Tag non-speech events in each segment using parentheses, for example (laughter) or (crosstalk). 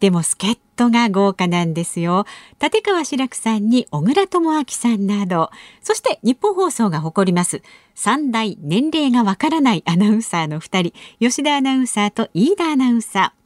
でも助っ人が豪華なんですよ。立川志らくさんに小倉智昭さんなど、そして日本放送が誇ります3大年齢がわからないアナウンサーの2人、吉田アナウンサーと飯田アナウンサー。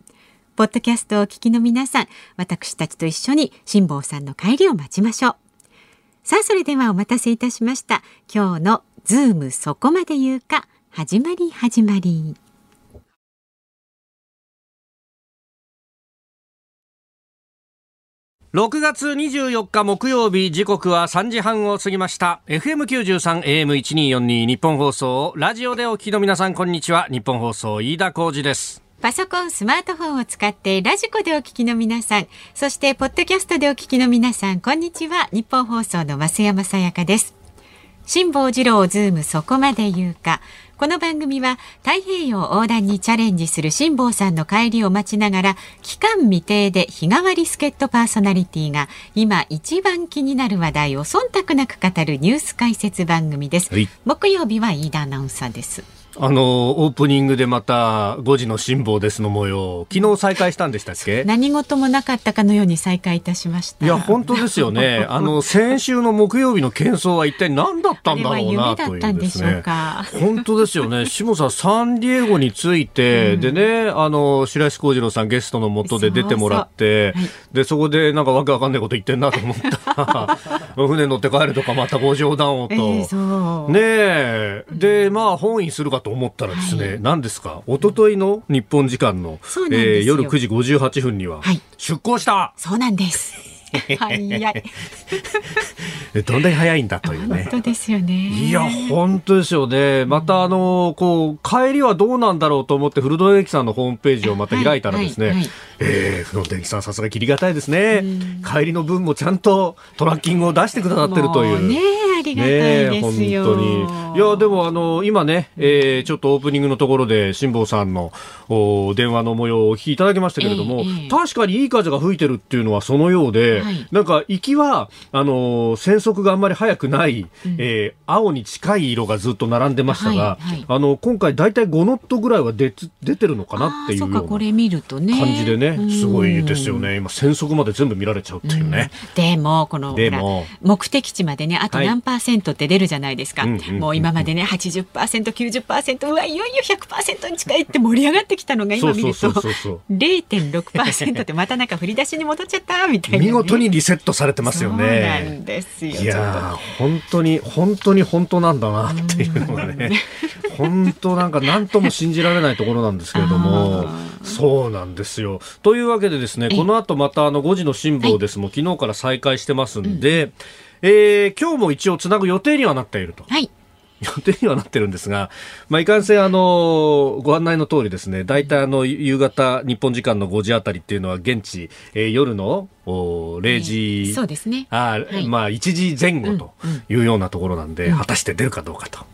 ポッドキャストをお聞きの皆さん、私たちと一緒に辛坊さんの帰りを待ちましょう。さあ、それではお待たせいたしました。今日のズームそこまで言うか、始まり始まり。6月24日木曜日時刻は3時半を過ぎました FM93 AM1242 ニッポン放送ラジオでお聞きの皆さんこんにちはニッポン放送飯田浩司ですパソコン、スマートフォンを使ってラジコでお聞きの皆さん、そしてポッドキャストでお聞きの皆さん、こんにちは。ニッポン放送の増山さやかです。辛坊治郎ズームそこまで言うか。この番組は太平洋横断にチャレンジする辛坊さんの帰りを待ちながら期間未定で日替わり助っ人パーソナリティが今一番気になる話題を忖度なく語るニュース解説番組です、はい、木曜日は飯田アナウンサーですあの、オープニングでまた5時の辛抱ですの模様、昨日再開したんでしたっけ？何事もなかったかのように再開いたしました。いや、本当ですよね。(laughs) あの、先週の木曜日の喧騒は一体何だったんだろうなというですね。本当ですよね。(laughs) 下さん、サンディエゴについて、うん、でね、あの、白石浩二郎さんゲストのもとで出てもらって、で、そこでなんかわけわかんないこと言ってんなと思った (laughs) ら、船乗って帰るとかまたご冗談をと。えー、ねえ。で、まあ、本意するかと思ったらですね、はい、何ですか、一昨日の日本時間の、えー、夜9時58分には、出港した、そうなんです。(laughs) 早い。(laughs) どんだけ早いんだというね。本当ですよね。いや、本当ですよね。また、あの、こう、帰りはどうなんだろうと思って、古戸駅さんのホームページをまた開いたらですね、はいはいはい、えー、古戸駅さんさすが切りがたいですね。帰りの分もちゃんとトラッキングを出してくださってるという。ねありがたいですよ。ね、本当に。いや、でも、あの、今ね、えー、ちょっとオープニングのところで、辛坊さんのお電話の模様をお聞きいただきましたけれども、えー、確かにいい風が吹いてるっていうのはそのようで、はい、なんか行きはあの戦速があんまり速くない、うん、えー、青に近い色がずっと並んでましたが、はいはい、あの今回大体5ノットぐらいは出出てるのかなっていうような感じでね、すごいですよね。今戦速まで全部見られちゃうっていうね。うん、でもこの目的地までねあと何パーセントって出るじゃないですか。はい、もう今までね 80%90% うわいよいよ100%に近いって盛り上がってきたのが今見ると。0.6%ってまたなんか振り出しに戻っちゃったみたいな、ね、見事にリセットされてますよね。なんですよ。いや本当に本当に本当なんだなっていうのがね、本当なんか何とも信じられないところなんですけれども、(laughs) そうなんですよ。というわけでですね、この後またあの5時の辛抱ですも、昨日から再開してますんで、うん、えー、今日も一応つなぐ予定にはなっていると。はい予定にはなってるんですが、まあ、いかんせん、あの、ご案内の通りですね、大体あの、夕方、日本時間の5時あたりっていうのは、現地、えー、夜のお0時、えー、そうですね。あ、はい、まあ、1時前後というようなところなんで、うんうん、果たして出るかどうかと。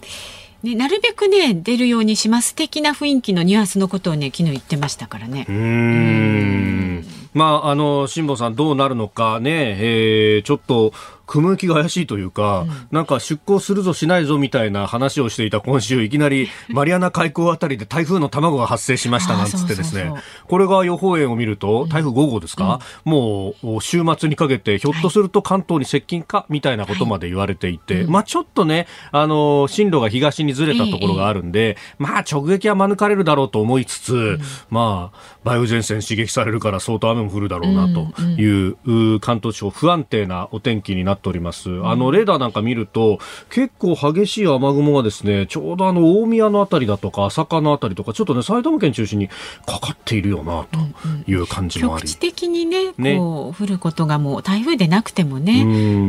ね、なるべくね出るようにします的な雰囲気のニュアンスのことをね昨日言ってましたからね。うんまああの辛坊さんどうなるのかね、えー、ちょっと雲行きが怪しいというか、うん、なんか出港するぞしないぞみたいな話をしていた今週、いきなりマリアナ海溝あたりで台風の卵が発生しましたなんつってですね、これが予報円を見ると、台風5号ですか、うん、もう週末にかけて、ひょっとすると関東に接近かみたいなことまで言われていて、はい、まあちょっとね、あの、進路が東にずれたところがあるんで、ええ、まあ直撃は免れるだろうと思いつつ、うん、まあ、梅雨前線刺激されるから相当雨も降るだろうなという、関東地方不安定なお天気になっております。あの、レーダーなんか見ると、結構激しい雨雲がですね、ちょうどあの、大宮のあたりだとか、朝霞のあたりとか、ちょっとね、埼玉県中心にかかっているよな、という感じもあり。局地的にね、こう、降ることがもう台風でなくてもね、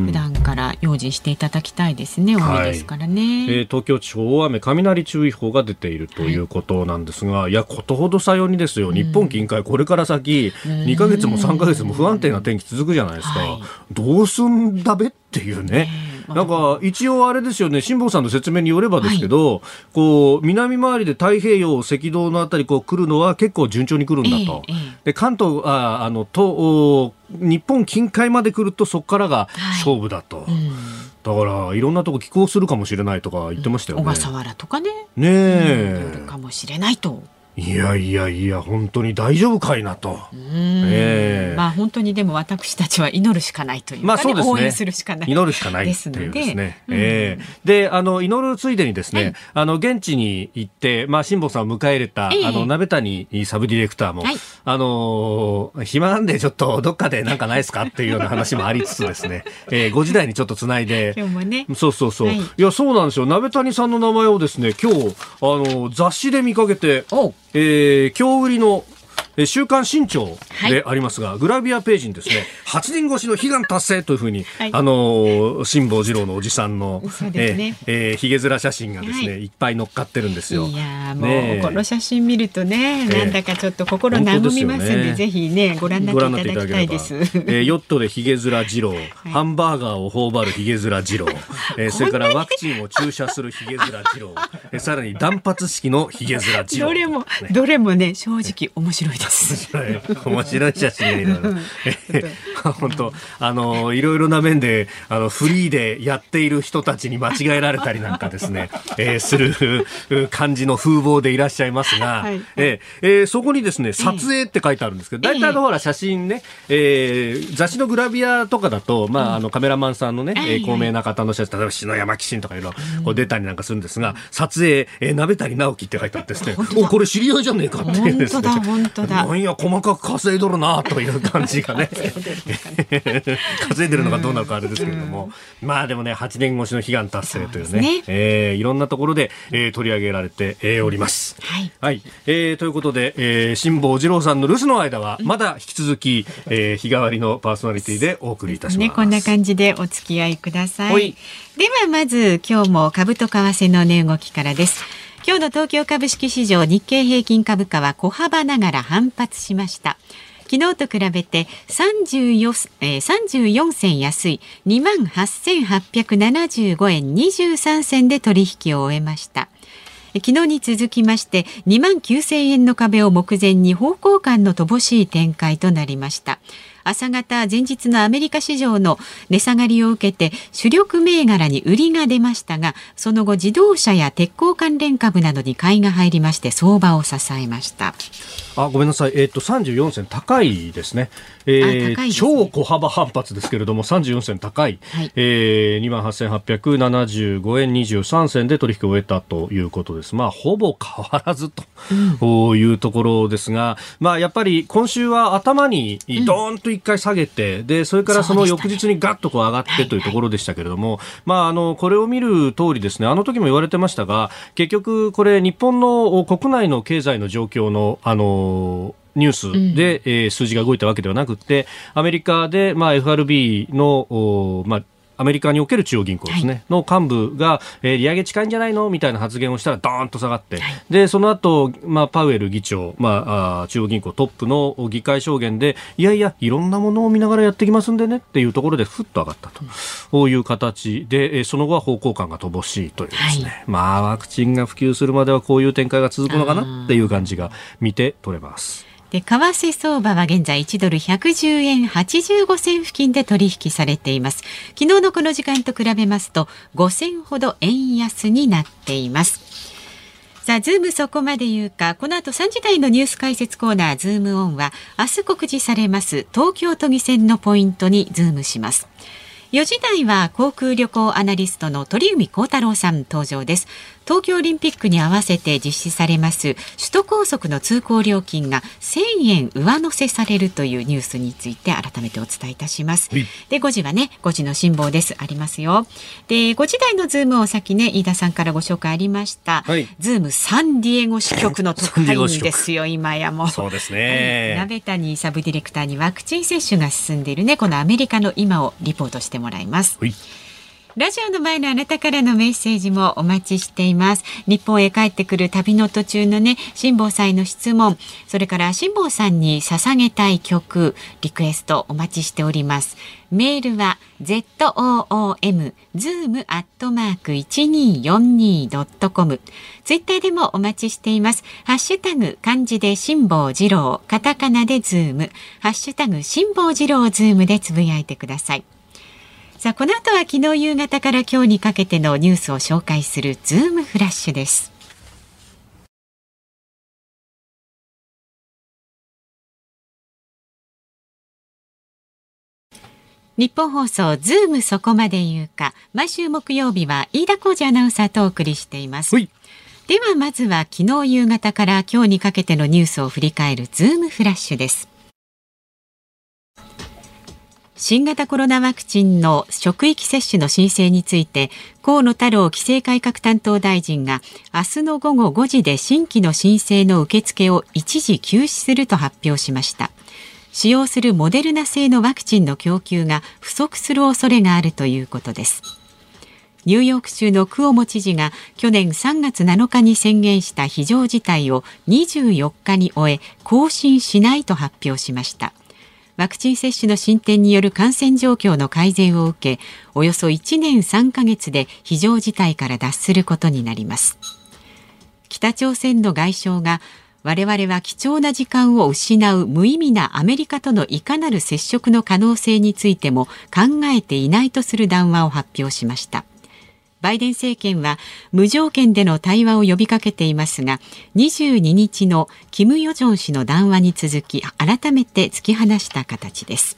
普段から用心していただきたいですね、多いですからね。はい、えー、東京地方大雨雷注意報が出ているということなんですが、はい、いや、ことほどさようにですよ、日本近海、これから先、2か月も3か月も不安定な天気続くじゃないですか。はい、どうすんだべっていうね。なんか一応あれですよね、辛坊さんの説明によればですけど、はい、こう南回りで太平洋、赤道のあたりこう来るのは結構順調に来るんだと、えーえー、で関東ああのと日本近海まで来るとそこからが勝負だと。はいうんだからいろんなとこ寄港するかもしれないとか言ってましたよね。小笠原とかね。ねえ、うん、かもしれないと。いやいやいや本当に大丈夫かいなと、えー、まあ本当にでも私たちは祈るしかないというか、ね、まあそうですね、応援するしかない祈るしかないですのでですね、うん、え。ー、であの祈るついでにですね、はい、あの現地に行ってまあ辛坊さんを迎え入れた、えー、あの鍋谷サブディレクターも、はい、あの暇なんでちょっとどっかでなんかないですか？っていうような話もありつつですね、(laughs) えー、5時台にちょっとつないで。今日もね。そうそうそう、はい、いやそうなんですよ。鍋谷さんの名前をですね今日あの雑誌で見かけてえー、今日売りの週刊新潮でありますが、はい、グラビアページにですね、(laughs) 8年越しの悲願達成というふうに、はい、あの、辛坊治郎のおじさんの、(laughs) そうですね、えー、ひげ面写真がですね、はい、いっぱい乗っかってるんですよ。いやもう、ね、この写真見るとね、なんだかちょっと心和みますんで、ね、ぜひね、ご覧になっていただきたいです。(laughs) えー、ヨットでひげ面治郎、ハンバーガーを頬張るひげ面治郎、えー、それからワクチンを注射するひげ面治郎、えー、さらに断髪式のひげ面治郎。どれも、どれもね、正直面白いです。面白い。面白い写真がいろいろ。(laughs) 本当あのいろいろな面であのフリーでやっている人たちに間違えられたりなんかですね、えー、する感じの風貌でいらっしゃいますが、はい、えー、そこにですね撮影って書いてあるんですけど、大体のほら写真ね、えー、雑誌のグラビアとかだと、まあ、あのカメラマンさんのね、えー、高名な方の写真例えば篠山紀信とかいうのこう出たりなんかするんですが、撮影、えー、鍋谷直樹って書いてあってですねおこれ知り合いじゃねえかっていうですね。本当だなんや細かく稼いどるなという感じがね。(laughs) 稼いでるのかどうなのかあれですけれども、まあでもね8年越しの悲願達成というね。ね、えー、いろんなところで、えー、取り上げられて、えー、おります。はい、はい、えー、ということで、えー、辛坊治郎さんの留守の間はまだ引き続き、えー、日替わりのパーソナリティでお送りいたします。ね、こんな感じでお付き合いください。ではまず今日も株と為替の値動きからです。今日の東京株式市場日経平均株価は小幅ながら反発しました。昨日と比べて34、えー、34銭安い2万8875円23銭で取引を終えました。昨日に続きまして2万9000円の壁を目前に方向感の乏しい展開となりました朝方前日のアメリカ市場の値下がりを受けて主力銘柄に売りが出ましたがその後自動車や鉄鋼関連株などに買いが入りまして相場を支えました。あごめんなさい。えっ、ー、と34銭高いですね。えー、ね、超小幅反発ですけれども34銭高い、はい、えー、2万8875円23銭で取引を終えたということです。まあほぼ変わらずというところですが、うん、まあやっぱり今週は頭にドーンと一回下げて、うん、でそれからその翌日にガッとこう上がってというところでしたけれども、まああのこれを見る通りですねあの時も言われてましたが結局これ日本の国内の経済の状況のあのニュースで、うん、えー、数字が動いたわけではなくて、アメリカで、まあ、FRB の、まあ、アメリカにおける中央銀行ですね、はい、の幹部が、えー、利上げ近いんじゃないの？みたいな発言をしたらドーンと下がって、はい、でその後、まあパウエル議長、まあ、あ中央銀行トップの議会証言でいやいやいろんなものを見ながらやってきますんでねっていうところでふっと上がったと、うん、いう形で、えー、その後は方向感が乏しいというですね、はい、まあワクチンが普及するまではこういう展開が続くのかなっていう感じが見て取れます。で為替相場は現在1ドル110円85銭付近で取引されています。昨日のこの時間と比べますと5銭ほど円安になっています。さあ、ズームそこまで言うか、この後3時台のニュース解説コーナー、ズームオンは、明日告示されます東京都議選のポイントにズームします。4時台は航空旅行アナリストの鳥海高太郎さん登場です。東京オリンピックに合わせて実施されます首都高速の通行料金が1000円上乗せされるというニュースについて改めてお伝えいたします。で5時はね5時の辛坊ですありますよ。で5時台のズームを先ね飯田さんからご紹介ありました。はい、ズームサンディエゴ支局の特派員ですよ今やもそうですね。鍋谷サブディレクターにワクチン接種が進んでいるねこのアメリカの今をリポートしてもらいます。はいラジオの前のあなたからのメッセージもお待ちしています。日本へ帰ってくる旅の途中のね、辛坊さんへの質問、それから辛坊さんに捧げたい曲、リクエストお待ちしております。メールは zoom zoom アットマーク 1242.com ツイッターでもお待ちしています。ハッシュタグ漢字で辛坊治郎、カタカナでズーム、ハッシュタグ辛坊治郎ズームでつぶやいてください。さあこの後は昨日夕方から今日にかけてのニュースを紹介するズームフラッシュです。ニッポン放送ズームそこまで言うか。毎週木曜日は飯田浩司アナウンサーとお送りしています。ではまずは昨日夕方から今日にかけてのニュースを振り返るズームフラッシュです新型コロナワクチンの職域接種の申請について河野太郎規制改革担当大臣が明日の午後5時で新規の申請の受付を一時休止すると発表しました。使用するモデルナ製のワクチンの供給が不足する恐れがあるということです。ニューヨーク州のクオモ知事が去年3月7日に宣言した非常事態を24日に終え更新しないと発表しました。ワクチン接種の進展による感染状況の改善を受けおよそ1年3ヶ月で非常事態から脱することになります。北朝鮮の外相が我々は貴重な時間を失う無意味なアメリカとのいかなる接触の可能性についても考えていないとする談話を発表しました。バイデン政権は無条件での対話を呼びかけていますが22日のキム・ヨジョン氏の談話に続き改めて突き放した形です。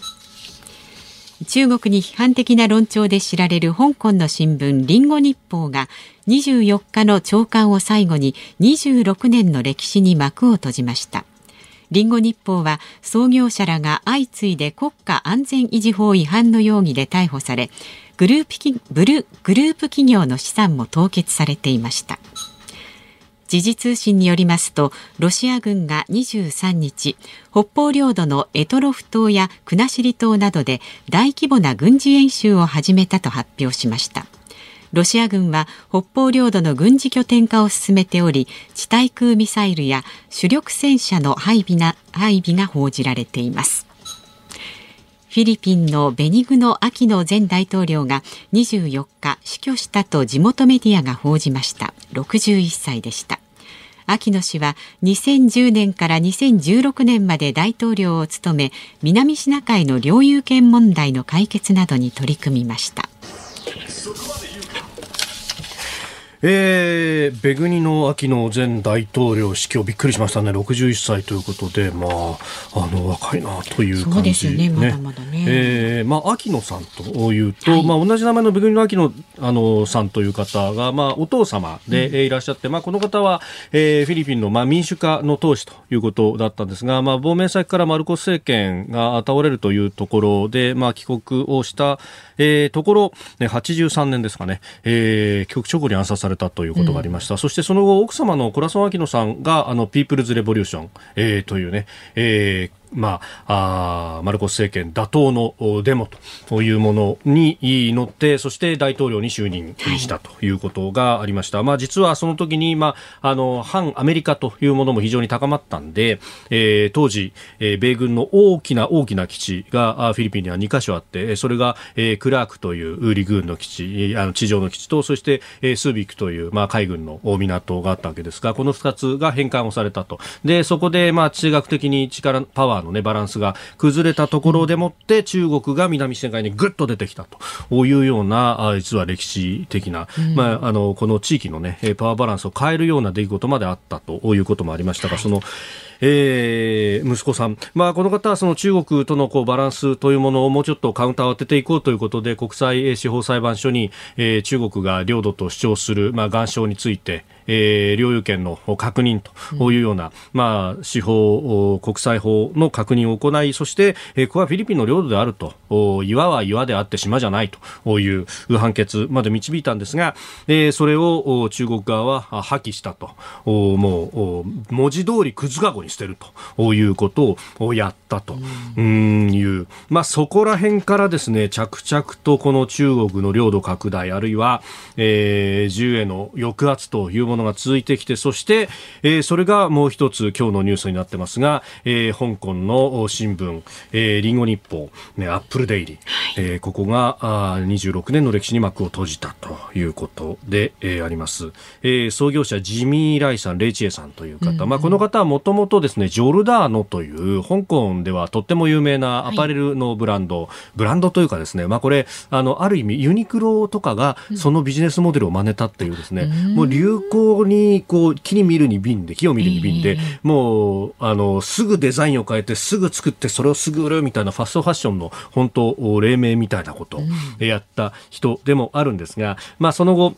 中国に批判的な論調で知られる香港の新聞リンゴ日報が24日の朝刊を最後に26年の歴史に幕を閉じました。リンゴ日報は創業者らが相次いで国家安全維持法違反の容疑で逮捕されグループブルグループ企業の資産も凍結されていました。時事通信によりますとロシア軍が23日北方領土の択捉島や国後島などで大規模な軍事演習を始めたと発表しました。ロシア軍は北方領土の軍事拠点化を進めており地対空ミサイルや主力戦車の配備な配備が報じられています。フィリピンのベニグノ・アキノ前大統領が24日死去したと地元メディアが報じました。61歳でした。秋野氏は2010年から2016年まで大統領を務め南シナ海の領有権問題の解決などに取り組みました。えー、ベグニの秋の前大統領死去びっくりしましたね。61歳ということでまああの若いなという感じ。そうですよねまだまだね、えー、まあ秋野さんというと、はい、まあ同じ名前のベグニの秋野あのさんという方がまあお父様で、うん、いらっしゃって、まあこの方は、えー、フィリピンのまあ民主化の党首ということだったんですがまあ亡命先からマルコス政権が倒れるというところでまあ帰国をしたえー、ところ、ね、83年ですかね、えー、局直に暗殺されたということがありました。うん、そしてその後、奥様のコラソン・アキノさんが、あの、ピープルズ・レボリューション、えー、というね、えー、まあ、あマルコス政権打倒のデモというものに乗ってそして大統領に就任したということがありました、はい、まあ、実はその時に、まあ、あの反アメリカというものも非常に高まったんで、えー、当時、えー、米軍の大きな大きな基地がフィリピンには2カ所あってそれが、えー、クラークというウーリ軍の基地あの地上の基地とそして、えー、スービックという、まあ、海軍の港があったわけですがこの2つが返還をされたと。でそこで、まあ、地政学的に力パワーの、ね、バランスが崩れたところでもって中国が南シナ海にぐっと出てきたというような実は歴史的な、うん、まあ、あのこの地域の、ね、パワーバランスを変えるような出来事まであったということもありましたが、そのえー、息子さん、まあ、この方はその中国とのこうバランスというものをもうちょっとカウンターを当てていこうということで国際司法裁判所に、えー、中国が領土と主張する、まあ、岩礁について、えー、領有権の確認というような、うん、まあ、司法、国際法の確認を行い、そして、えー、ここはフィリピンの領土であると、岩は岩であって島じゃないという判決まで導いたんですが、えー、それを中国側は破棄したと、もう、文字通りくずかごに捨てるということをやったという、まあ、そこら辺からですね、着々とこの中国の領土拡大、あるいは、えー、銃への抑圧というものが続いてきて、そして、えー、それがもう一つ今日のニュースになってますが、えー、香港の新聞、えー、リンゴ日報、ね、アップルデイリー、えー、ここがあ26年の歴史に幕を閉じたということで、えー、あります。えー、創業者ジミー・ライさん、レイチエさんという方、うんうん、まあ、この方はもともとですね、ジョルダーノという香港ではとっても有名なアパレルのブランド、はい、ブランドというかですね、まあ、これ、あの、ある意味ユニクロとかがそのビジネスモデルを真似たっていうですね、うん、もう流行に、こう、木に見るに瓶で、木を見るに瓶で、えー、もう、あの、すぐデザインを変えて、すぐ作って、それをすぐ売るみたいなファストファッションの本当、黎明みたいなことをやった人でもあるんですが、まあ、その後、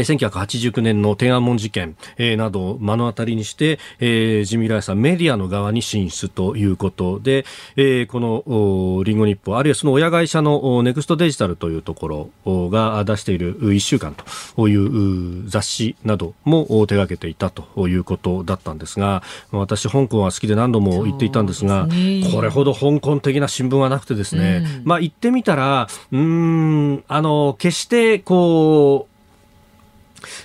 1989年の天安門事件、えー、などを目の当たりにして、えー、ジミー・ライさんメディアの側に進出ということで、えー、このリンゴ日報あるいはその親会社のネクストデジタルというところが出している1週間という雑誌なども手掛けていたということだったんですが私香港は好きで何度も言っていたんですが、ね、これほど香港的な新聞はなくてですね、うん、まあ言ってみたらうんあの決してこう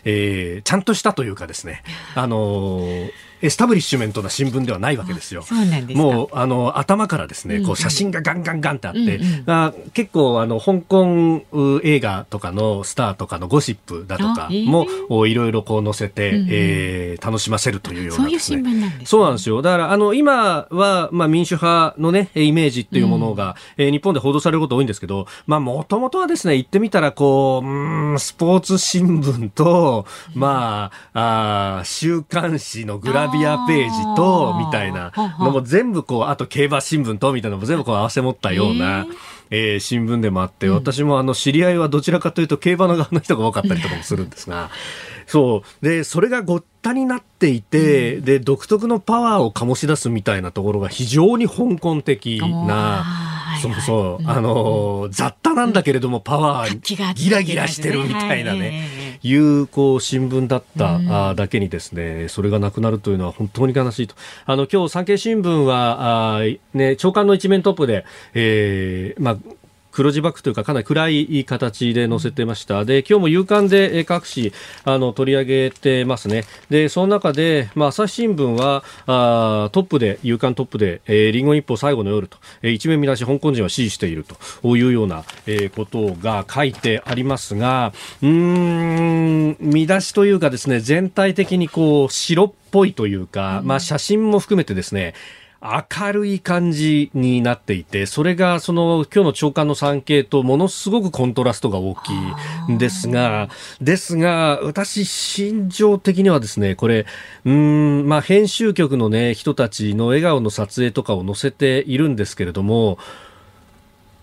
えー、ちゃんとしたというかですね、あのーエスタブリッシュメントな新聞ではないわけですよ。そうなんですもうあの頭からですね、こう写真がガンガンガンってあって、うんうん、あ結構あの香港映画とかのスターとかのゴシップだとかも、えー、いろいろこう載せて、うんうん、えー、楽しませるというような、ね、そういう新聞なんです、ね、そうなんですよ。だからあの今はまあ民主派のねイメージっていうものが、うん、えー、日本で報道されること多いんですけど、まあもともとはですね言ってみたらこううんスポーツ新聞とまああ週刊誌のグラビアページと、みたいなのも全部こう、あと競馬新聞と、みたいなのも全部こう合わせ持ったような、えー、新聞でもあって、私もあの、知り合いはどちらかというと競馬の側の人が多かったりとかもするんですが、そう。で、それがごったになっていて、うん、で、独特のパワーを醸し出すみたいなところが非常に香港的な、そうそう、あの、雑多なんだけれども、パワーギラギラしてるみたいなね、いう、こう、新聞だっただけにですね、それがなくなるというのは本当に悲しいと。あの、今日、産経新聞は、あね、長官の一面トップで、えー、まあ、黒字バックというかかなり暗い形で載せてました。で、今日も夕刊で各紙あの取り上げてますね。で、その中で、まあ、朝日新聞はあトップで、夕刊トップで、えー、リンゴ一歩最後の夜と、えー、一面見出し香港人は支持しているというような、えー、ことが書いてありますが、うん、見出しというかですね、全体的にこう、白っぽいというか、まあ、写真も含めてですね、明るい感じになっていて、それがその今日の長官の産経とものすごくコントラストが大きいんですが、ですが、私、心情的にはですね、これ、うん、まあ、編集局のね、人たちの笑顔の撮影とかを載せているんですけれども、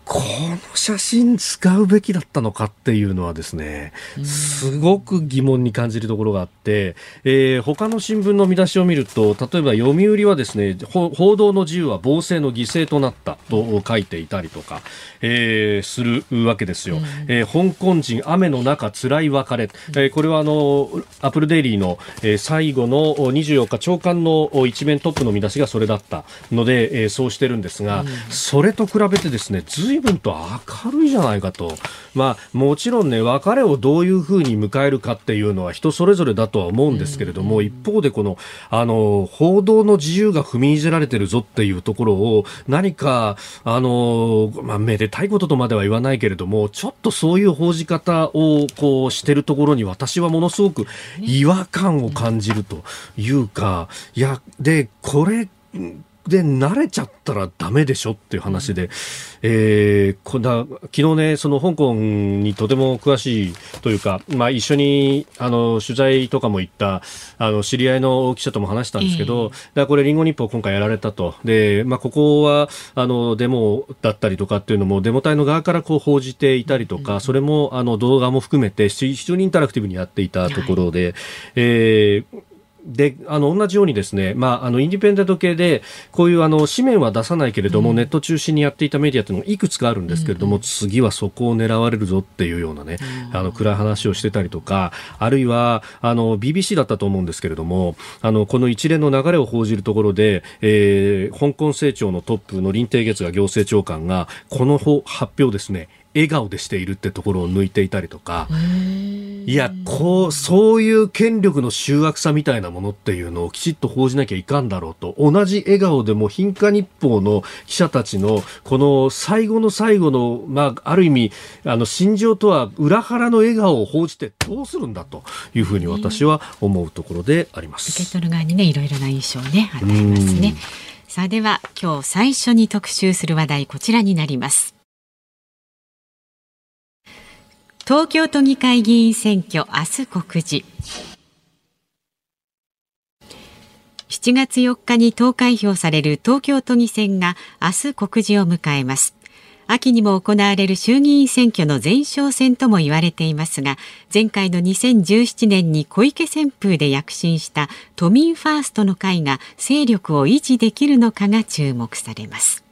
この写真使うべきだったのかっていうのはですね、すごく疑問に感じるところがあって、えー、他の新聞の見出しを見ると、例えば読売はですね、報道の自由は暴政の犠牲となったと書いていたりとか、えー、するわけですよ。えー、香港人雨の中辛い別れ、えー、これはあの、アップルデイリーの、えー、最後の24日長官の一面トップの見出しがそれだったので、えー、そうしてるんですが、それと比べてですね、ず随分と明るいじゃないかと。まあ、もちろんね、別れをどういうふうに迎えるかっていうのは人それぞれだとは思うんですけれども、一方でこの、あの、報道の自由が踏みにじられてるぞっていうところを、何か、あの、まあ、めでたいこととまでは言わないけれども、ちょっとそういう報じ方を、こう、してるところに私はものすごく違和感を感じるというか、いや、で、これ、で慣れちゃったらダメでしょっていう話で、えー、こんな昨日ねその香港にとても詳しいというか、まあ、一緒にあの取材とかも行ったあの知り合いの記者とも話したんですけど、えー、これリンゴ日報今回やられたと。で、まあ、ここはあのデモだったりとかっていうのもデモ隊の側からこう報じていたりとか、それもあの動画も含めて非常にインタラクティブにやっていたところで、はい、えーで、あの、同じようにですね、まあ、あの、インディペンデント系で、こういう、あの、紙面は出さないけれども、うん、ネット中心にやっていたメディアというのもいくつかあるんですけれども、うん、次はそこを狙われるぞっていうようなね、うん、あの、暗い話をしてたりとか、あるいは、あの、BBC だったと思うんですけれども、あの、この一連の流れを報じるところで、えー、香港政庁のトップの林鄭月が行政長官が、この発表ですね、笑顔でしているってところを抜いていたりとか、いや、こう、そういう権力の集約さみたいなものっていうのをきちっと報じなきゃいかんだろうと、同じ笑顔でも貧華日報の記者たちの、この最後の最後の、まあ、ある意味、あの、心情とは裏腹の笑顔を報じてどうするんだというふうに私は思うところであります。受け取る側にね、いろいろな印象をね、与えますね。さあでは今日最初に特集する話題こちらになります。東京都議会議員選挙明日告示。7月4日に投開票される東京都議選が明日告示を迎えます。秋にも行われる衆議院選挙の前哨戦とも言われていますが前回の2017年に小池旋風で躍進した都民ファーストの会が勢力を維持できるのかが注目されます。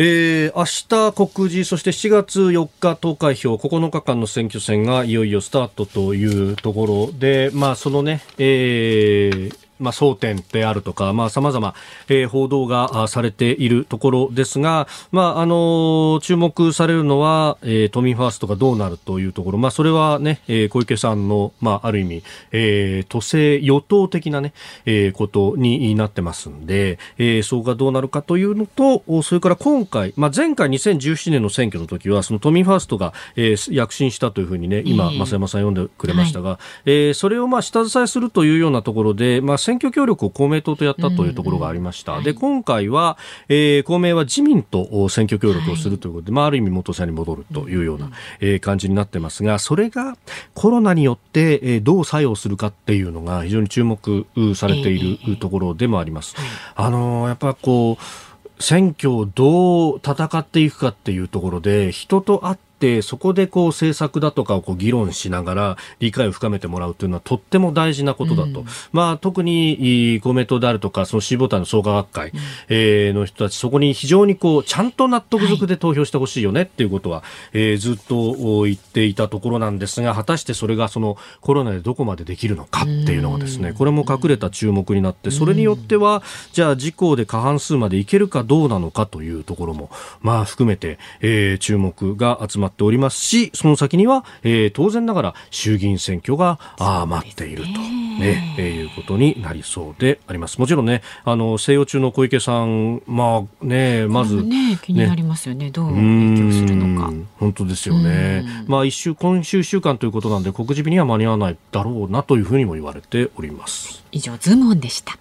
えー、明日告示、そして7月4日投開票、9日間の選挙戦がいよいよスタートというところで、まあ、そのね、えーまあ、争点であるとか、まあ、様々、えー、報道がされているところですが、まあ、あの注目されるのは、えー、都民ファーストがどうなるというところ、まあ、それはね、えー、小池さんの、まあ、ある意味、えー、都政与党的なね、えー、ことになってますんで、えー、そこがどうなるかというのと、それから今回、まあ、前回2017年の選挙の時は、その都民ファーストが、えー、躍進したというふうにね、今、増山さん読んでくれましたが、はい、えー、それをまあ、下支えするというようなところで、まあ、選挙協力を公明党とやったというところがありました。うんうん、で、今回は、えー、公明は自民と選挙協力をするということで、はい、まあ、ある意味元さに戻るというような、えー、感じになってますが、それがコロナによって、えー、どう作用するかっていうのが非常に注目されているところでもあります。えー、あのー、やっぱこう、選挙をどう戦っていくかっていうところで、人と会ってってそこでこう政策だとかをこう議論しながら理解を深めてもらうというのはとっても大事なことだと、うん、まあ、特に公明党であるとかその支部隊の創価学会、うん、えー、の人たちそこに非常にこうちゃんと納得づくで投票してほしいよねっていうことは、はい、えー、ずっと言っていたところなんですが果たしてそれがそのコロナでどこまでできるのかっていうのがですねこれも隠れた注目になってそれによってはじゃあ自公で過半数までいけるかどうなのかというところもまあ含めて、えー、注目が集まっておりますし、その先には、えー、当然ながら衆議院選挙が、あ待っていると、ね、えー、いうことになりそうであります。もちろんね、あの、西洋中の小池さん、まあね、まず、ね、気になりますよね。どう影響するのか。本当ですよね。まあ一週、今週週間ということなんで、告示日には間に合わないだろうなというふうにも言われております。以上、ズームオンでした。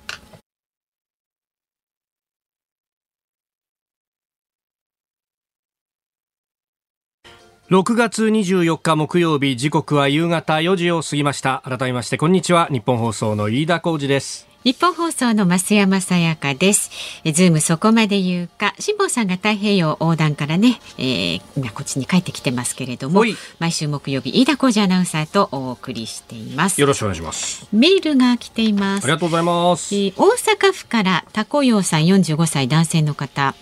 6月24日木曜日時刻は夕方4時を過ぎました改めましてこんにちは日本放送の飯田浩二です日本放送の増山さやかです。ズームそこまで言うか、辛坊さんが太平洋横断からね、えー、今こっちに帰ってきてますけれども、毎週木曜日飯田浩二アナウンサーとお送りしています。よろしくお願いします。メールが来ています。ありがとうございます。えー、大阪府からタコヨウさん45歳男性の方。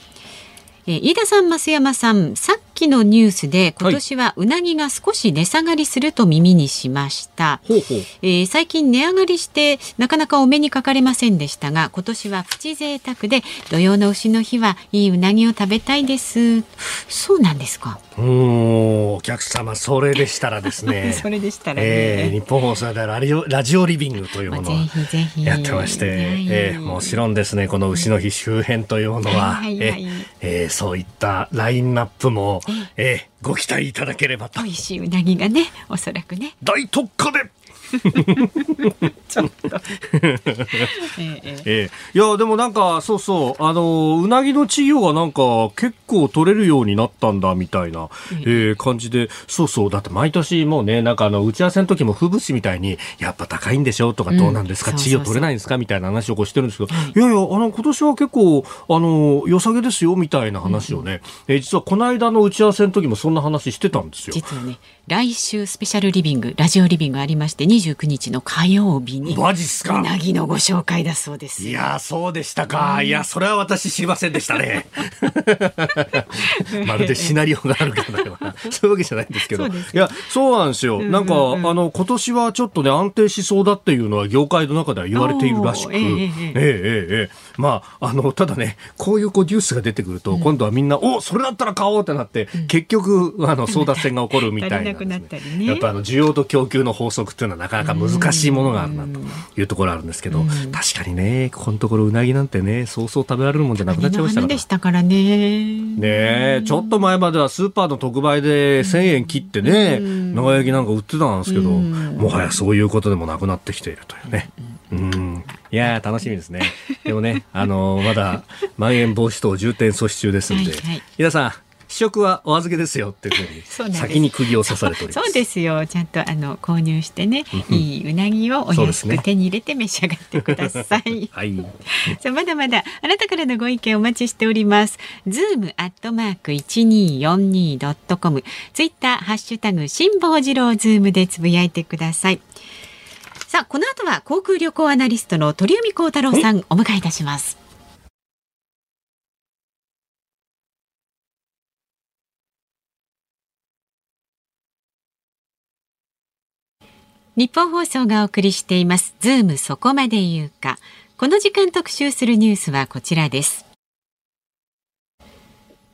えー、飯田さん、増山さん、さっきのニュースで今年はうなぎが少し値下がりすると耳にしました、ほうほう。えー、最近値上がりしてなかなかお目にかかれませんでしたが今年はプチ贅沢で土曜の牛の日はいいうなぎを食べたいです。そうなんですかお客様それでしたらですね。(laughs) それでしたら、ね、えー、日本放送でラジオラジオリビングというものをやってまして、えー、もちろんですねこの牛の日周辺というのは、はいはいはい、えー、そういったラインナップもええ。ご期待いただければと。美味しいうなぎがねおそらくね。大特価で (laughs) ちょっと。(laughs) えええいや、でもなんか、そうそう、あの、うなぎの稚魚がなんか結構取れるようになったんだみたいな、ええ。感じで、そうそう、だって毎年もうね、なんかあの、打ち合わせの時も風物詩みたいに、やっぱ高いんでしょとかどうなんですか、稚魚取れないんですか？みたいな話をこうしてるんですけど、い。やいや、あの、今年は結構、あの、良さげですよみたいな話をね、え実はこの間の打ち合わせの時もそんな話してたんですよ。実はね、来週スペシャルリビングラジオリビングありまして29日の火曜日にマジっすか？うなぎのご紹介だそうです。いやそうでしたか、いやそれは私知りませんでしたね。(laughs) まるでシナリオがあるかのようなそういうわけじゃないんですけど。いやそうなんですよ、なんかあの今年はちょっとね安定しそうだっていうのは業界の中では言われているらしく。ええええええまああのただねこういうこうニュースが出てくると、うん、今度はみんなおそれだったら買おうってなって、うん、結局あの争奪戦が起こるみたいなね。やっぱあの需要と供給の法則っていうのはなかなか難しいものがあるなというところあるんですけど、確かにね、ここのところうなぎなんてね、そうそう食べられるもんじゃなくなっちゃいましたから。でしたからね。ねちょっと前まではスーパーの特売で1000円切ってね、長焼きなんか売ってたんですけど、もはやそういうことでもなくなってきているというね。うん。いや楽しみですね。でもね、あのー、まだ、まん延防止等重点措置中ですんで、はいはい、皆さん、試食はお預けですよっていうふうに先に釘を刺されております。そうですよ。ちゃんとあの購入してねいいうなぎをお安く手に入れて召し上がってください、はい。さあまだまだあなたからのご意見お待ちしております。ズームアットマーク一二四二ドットコムツイッターハッシュタグ辛坊治郎ズームでつぶやいてくださいさあこの後は航空旅行アナリストの鳥海高太朗さんお迎えいたします。ニッポン放送がお送りしていますズームそこまで言うか。この時間特集するニュースはこちらです。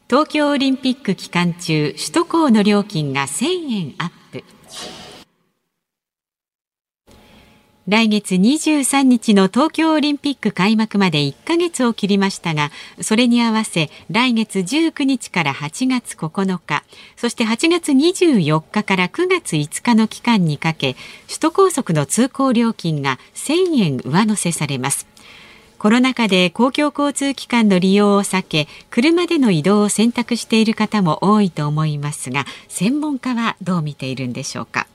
東京オリンピック期間中首都高の料金が1000円アップ来月23日の東京オリンピック開幕まで1ヶ月を切りましたが、それに合わせ来月19日から8月9日、そして8月24日から9月5日の期間にかけ、首都高速の通行料金が1000円上乗せされます。コロナ禍で公共交通機関の利用を避け車での移動を選択している方も多いと思いますが専門家はどう見ているんでしょうか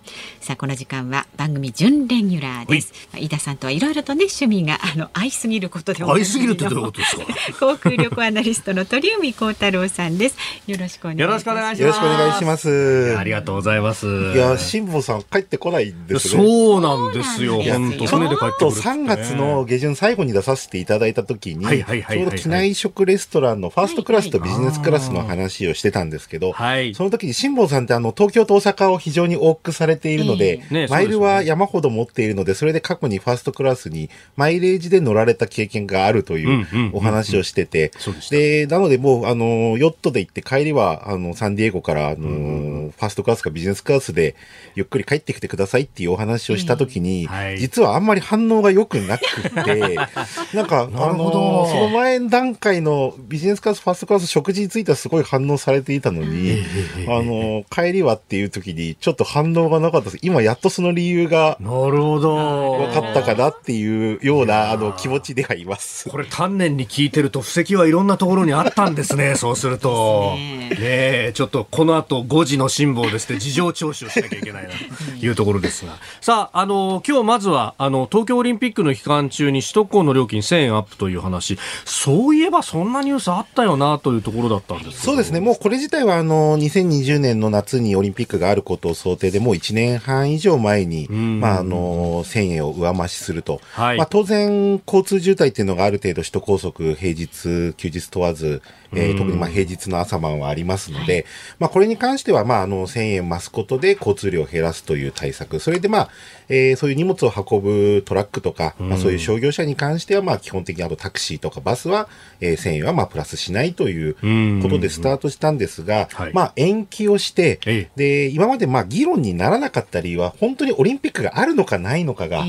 さあこの時間は番組準レギュラーです。飯田さんとはいろいろとね趣味があの合いすぎることで合いすぎるってどういうことですか？(laughs) 航空旅行アナリストの鳥海高太郎さんです。よろしくお願いします。よろしくお願いします。ありがとうございます。いや辛坊さん帰ってこないんですねそうなんですよ。本当船で帰ってくる、ね、3月の下旬最後に出させていただいた時に、ちょうど機内食レストランのファーストクラスとビジネスクラスの話をしてたんですけど、はい、その時に辛坊さんってあの、東京と大阪を非常に多くされているので、ね、マイルは山ほど持っているので、それで過去にファーストクラスにマイレージで乗られた経験があるというお話をしてて、で、なのでもう、あの、ヨットで行って帰りは、あの、サンディエゴから、あの、ファーストクラスかビジネスクラスで、ゆっくり帰ってきてくださいっていうお話をした時に、はい、実はあんまり反応が良くなくて、(laughs) なんか、あの、その前段階のビジネスクラス、ファーストクラス、食事についてはすごい反応されていたのに、あの、帰りはっていう時にちょっと反応がなかったです。今やっとその理由が、なるほど。分かったかなっていうような、あの、気持ちではいます。これ丹念に聞いてると、布石はいろんなところにあったんですね、(laughs) そうすると。ねえ、ちょっとこの後5時の辛抱ですって事情聴取をしなきゃいけないなというところですが。さあ、あの、今日まずは、あの、東京オリンピックの期間中に首都高の料金1000円アップという話、そういえばそんなニュースあったよなというところだったんですそうですね、もうこれ自体はあの2020年の夏にオリンピックがあることを想定で、もう1年半以上前に、まあ、あの1000円を上増しすると、はい、まあ、当然、交通渋滞っていうのがある程度、首都高速、平日、休日問わず、えー、特にまあ平日の朝晩はありますので、はい、まあ、これに関しては、まあ、あの1000円増すことで交通量を減らすという対策、それで、まあえー、そういう荷物を運ぶトラックとか、まあ、そういう商業者に関しては、まあ、基本的にあとタクシーとかバスは、えー、1000円はまあプラスしないということでスタートしたんですが、まあ、延期をして、で今までまあ議論にならななかった理由は、本当にオリンピックがあるのかないのかが、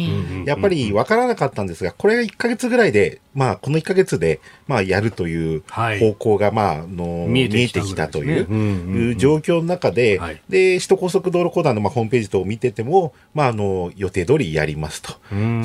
やっぱり分からなかったんですが、これが1ヶ月ぐらいで、まあ、この1ヶ月で、まあ、やるという方向が、まあ、の見えてきたという状況の中で、で、首都高速道路公団の、まあ、ホームページ等を見てても、まあ、あの、予定通りやりますと。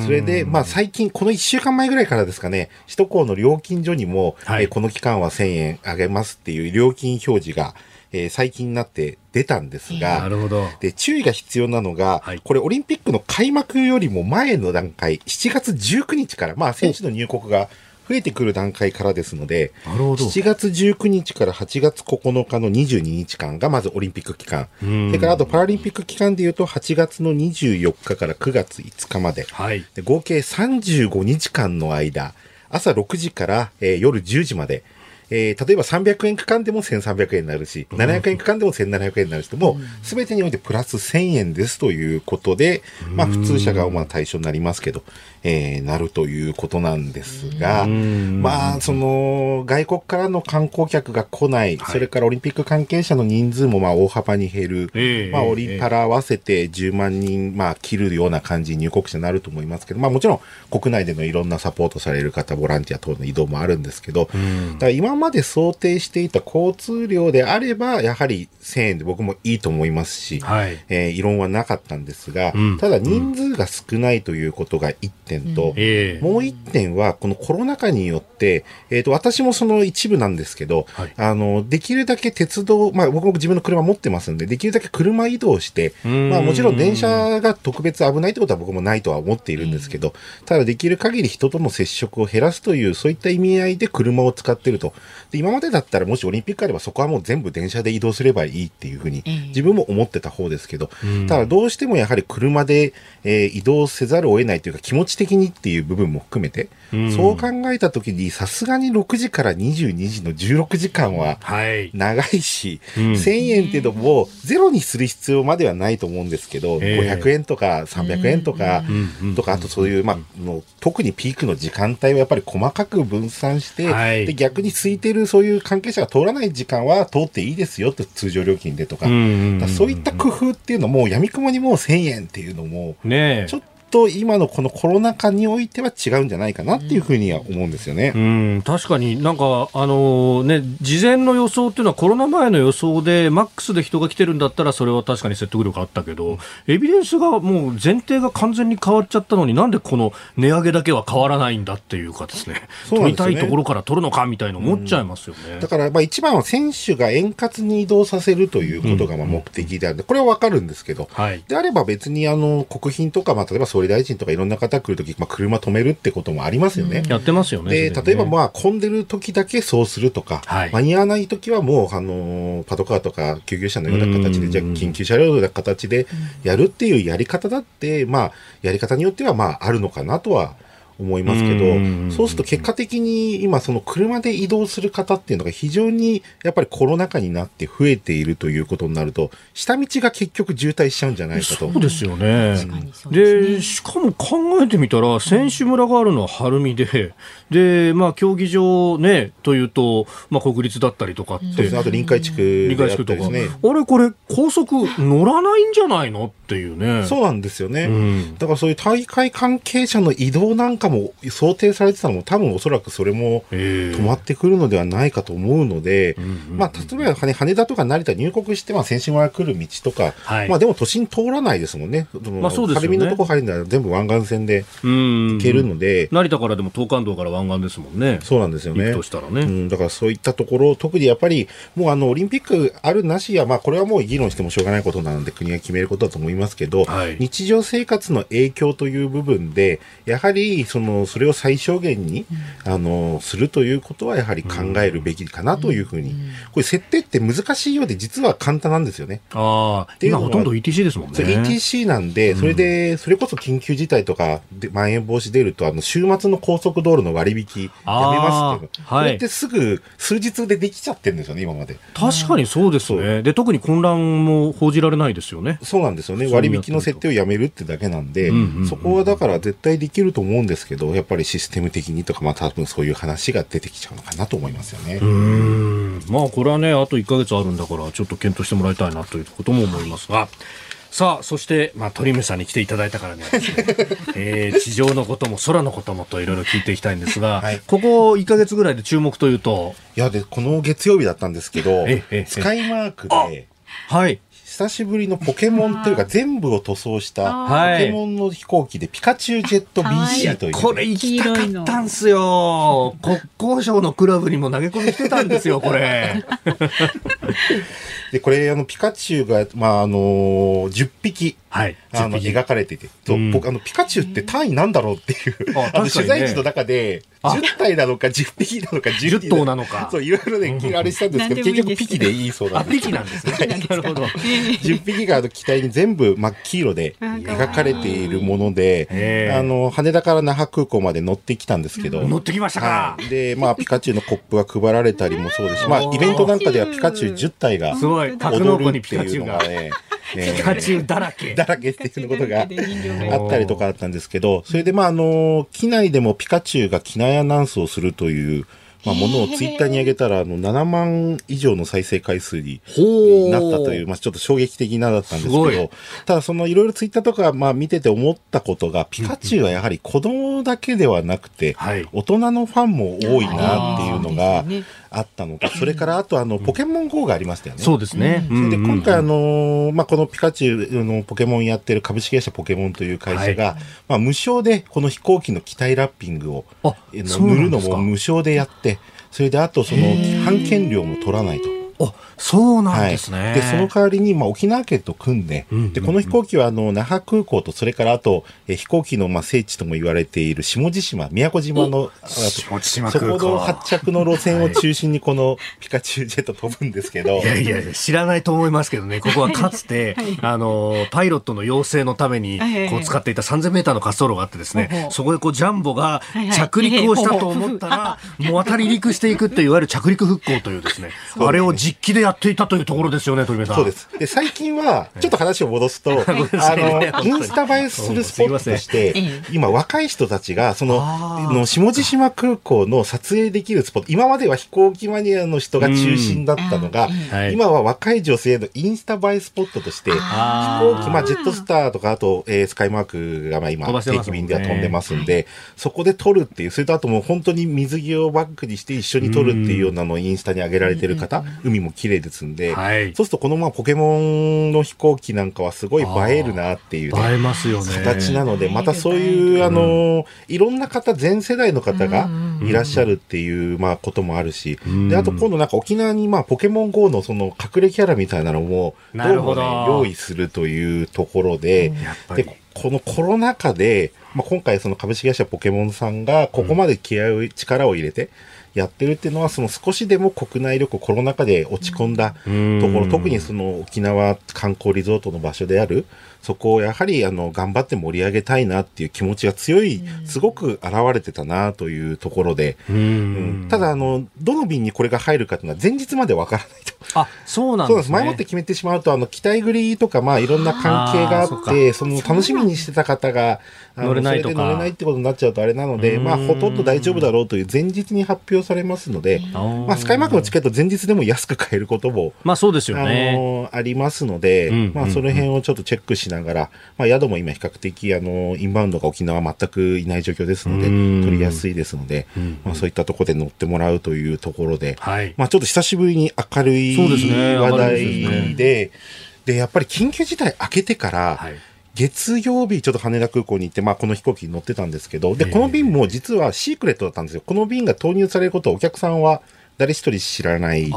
それで、まあ、最近、この1週間前ぐらいからですかね、首都高の料金所にも、はい、えこの期間は1000円上げますっていう料金表示が、えー、最近になって出たんですが、なるほど。で注意が必要なのが、はい、これオリンピックの開幕よりも前の段階、7月19日から、まあ選手の入国が増えてくる段階からですので、7月19日から8月9日の22日間がまずオリンピック期間、それからあとパラリンピック期間でいうと8月の24日から9月5日まで、はい、で合計35日間の間、朝6時から、えー、夜10時まで、えー、例えば300円区間でも1300円になるし、700円区間でも1700円になる人も、すべてにおいてプラス1000円ですということで、まあ普通車が主な対象になりますけど、えー、なるということなんですが、まあその外国からの観光客が来ない、それからオリンピック関係者の人数もまあ大幅に減る、まあオリパラ合わせて10万人まあ切るような感じに入国者になると思いますけど、まあもちろん国内でのいろんなサポートされる方、ボランティア等の移動もあるんですけど、だから今まで想定していた交通量であれば、やはり1000円で僕もいいと思いますし、はい、えー、異論はなかったんですが、うん、ただ人数が少ないということが1点と、うん、もう1点は、このコロナ禍によって、えっ、ー、と、私もその一部なんですけど、はい、あの、できるだけ鉄道、まあ僕も自分の車持ってますんで、できるだけ車移動して、まあもちろん電車が特別危ないってことは僕もないとは思っているんですけど、ただできる限り人との接触を減らすという、そういった意味合いで車を使ってると。で今までだったらもしオリンピックあればそこはもう全部電車で移動すればいいっていうふうに自分も思ってた方ですけど、ただどうしてもやはり車で、えー、移動せざるを得ないというか気持ち的にっていう部分も含めて、そう考えた時にさすがに6時から22時の16時間は長いし、はい、1000円っていうのもゼロにする必要まではないと思うんですけど、えー、500円とか300円とか、とかあとそういう、まあ、の特にピークの時間帯はやっぱり細かく分散して、はい、で逆に空いてるそういう関係者が通らない時間は通っていいですよって通常料金でとか,、そういった工夫っていうのもやみくもにもう1000円っていうのも、ね、ちょっと今のこのコロナ禍においては違うんじゃないかなっていうふうには思うんですよね。うん、確かに。なんか、あのー、ね、事前の予想っていうのはコロナ前の予想でマックスで人が来てるんだったらそれは確かに説得力あったけど、エビデンスがもう前提が完全に変わっちゃったのになんでこの値上げだけは変わらないんだっていうかですね、すね。取りたいところから取るのかみたいな思っちゃいますよね。うん、だからまあ一番は選手が円滑に移動させるということがまあ目的である、これはわかるんですけど、はい、であれば別にあの国賓とか、まあ、例えば総理大臣とかいろんな方来るとき、まあ、車止めるってこともありますよね。やってますよね。で、例えばまあ混んでる時だけそうするとか、はい、間に合わない時はもう、あのパトカーとか救急車のような形で、じゃ緊急車両のような形でやるっていうやり方だって、まあ、やり方によってはまああるのかなとは思いますけど、そうすると結果的に今その車で移動する方っていうのが非常にやっぱりコロナ禍になって増えているということになると、下道が結局渋滞しちゃうんじゃないかと。そうですよね。で、しかも考えてみたら、選手村があるのは晴海で、で、まあ競技場ね、というと、まあ国立だったりとかって。あと臨海地区、臨海地区とか。ね、あれこれ高速乗らないんじゃないのっていうね。そうなんですよね。うん、だからそういう大会関係者の移動なんかも想定されてたのも多分おそらくそれも止まってくるのではないかと思うので、まあ、例えば羽田とか成田入国して、まあ、選手村来る道とか、はい、まあでも都心通らないですもんね。まあそうですよね。のとこ入るなら全部湾岸線で行けるので。成田からでも東関道から湾岸ですもんね。そうなんですよね。としたらね、うん。だからそういったところ、特にやっぱり、もうあの、オリンピックあるなしや、まあこれはもう議論してもしょうがないことなので国が決めることだと思いますけど、はい、日常生活の影響という部分で、やはり、その、それを最小限に、うん、あの、するということはやはり考えるべきかなというふうに、うん、これ設定って難しいようで実は簡単なんですよね。ああ、今ほとんど ETC ですもんね。ETC なんで、それで、それこそ緊急事態とかで、まん延防止出ると、あの、週末の高速道路の割引やめますけど、はい、これってすぐ数日でできちゃってるんですよね、今まで。確かにそうですね。で、特に混乱も報じられないですよね。そうなんですよね。割引の設定をやめるってだけなんで、そこはだから絶対できると思うんですけど、やっぱりシステム的にとか、まあ多分そういう話が出てきちゃうのかなと思いますよね。うん。まあこれはね、あと1か月あるんだから、ちょっと検討してもらいたいなということも思いますが。さあそして、まあ、鳥海さんに来ていただいたからね、(laughs) えー、地上のことも空のこともといろいろ聞いていきたいんですが、はい、ここ1か月ぐらいで注目というと？いやでこの月曜日だったんですけどスカイマークではい久しぶりのポケモンというか全部を塗装したポケモンの飛行機でピカチュウジェット BC という、これ行きたかったんすよ。国交省のクラブにも投げ込みしてたんですよこれ。(laughs) でこれあのピカチュウが、まああのー、10匹はい、あの描かれてて、うん、僕あのピカチュウって単位なんだろうっていう、あの取材時の中で10体なのか10匹なのか 10, 10頭なのか。そういろいろねあれしたんですけど結局ピキでいいそうなんですピキなんですね、(laughs) なるほど。10匹があの機体に全部真っ黄色で描かれているものであの羽田から那覇空港まで乗ってきたんですけど、乗ってきましたか、はい、でまあピカチュウのコップが配られたりもそうですしまあイベントなんかではピカチュウ10体が踊るっていうのがねね、ピカチュウだらけ。だらけっていうことがあったりとかあったんですけど、それでまああの、機内でもピカチュウが機内アナウンスをするという、まあ、ものをツイッターに上げたら、あの、7万以上の再生回数になったという、まあ、ちょっと衝撃的なだったんですけど、ただ、その、いろいろツイッターとか、まあ、見てて思ったことが、ピカチュウはやはり子供だけではなくて、大人のファンも多いなっていうのが、あったのと、それからあとあの、ポケモン GO がありましたよね。そうですね。それで今回あの、まあ、このピカチュウのポケモンやってる株式会社ポケモンという会社が、まあ、無償でこの飛行機の機体ラッピングを塗るのも無償でやって、それであとその版権料も取らないと。あそうなんですね。はい、で、その代わりに、まあ、沖縄県と組んで、うんうんうん、で、この飛行機は、あの、那覇空港と、それからあと、え飛行機の、まあ、聖地とも言われている下地島、宮古島の、下地島そこの発着の路線を中心に、このピカチュウジェット飛ぶんですけど。いやいや、知らないと思いますけどね、ここはかつて、(laughs) はい、あの、パイロットの養成のために、こう使っていた3000メーターの滑走路があってですね、そこでこう、ジャンボが着陸をしたと思ったら、(laughs) もう渡り陸していくっていわゆる着陸復興というですね、(laughs) あれを実機でやっていたというところですよね、さん。そうです。で、最近は、ちょっと話を戻すと、(laughs) あの、インスタ映えするスポットとして、今若い人たちが、その、の下地島空港の撮影できるスポット、今までは飛行機マニアの人が中心だったのが、今は若い女性のインスタ映えスポットとして、飛行機、まあ、ジェットスターとか、あと、えー、スカイマークが、まあ、今、定期便では飛んでますんで、そこで撮るっていう、それとあともう本当に水着をバックにして一緒に撮るっていうようなのをインスタに上げられてる方、海も綺麗ですんで、はい、そうするとこのままポケモンの飛行機なんかはすごい映えるなっていう、ね、映えますよね。形なのでまたそういう、あのいろんな方全世代の方がいらっしゃるっていう、まあ、こともあるし、であと今度なんか沖縄に、まあ、ポケモン GO のその隠れキャラみたいなのもど。うも、ね、用意するというところででこのコロナ禍で、まあ、今回その株式会社ポケモンさんがここまで気合を、力を入れて、やってるっていうのは、その少しでも国内旅行、コロナ禍で落ち込んだところ、特にその沖縄観光リゾートの場所である、そこをやはりあの頑張って盛り上げたいなっていう気持ちが強い、すごく現れてたなというところで、うん、ただあの、どの便にこれが入るかというのは前日までわからないと。あ、そうなんですね。前もって決めてしまうと、あの、機体繰りとか、まあ、いろんな関係があって、その、楽しみにしてた方が、乗れないとか。乗れないってことになっちゃうとあれなので、まあ、ほとんど大丈夫だろうという前日に発表されますので、まあ、スカイマークのチケット前日でも安く買えることも、まあ、そうですよね。あの、ありますので、まあ、その辺をちょっとチェックしながら、まあ、宿も今比較的、あの、インバウンドが沖縄全くいない状況ですので、取りやすいですので、まあ、そういったところで乗ってもらうというところで、はい、まあ、ちょっと久しぶりに明るい話題で、で、やっぱり緊急事態明けてから、はい。月曜日、ちょっと羽田空港に行って、まあ、この飛行機に乗ってたんですけど、で、この便も実はシークレットだったんですよ。この便が投入されることをお客さんは誰一人知らない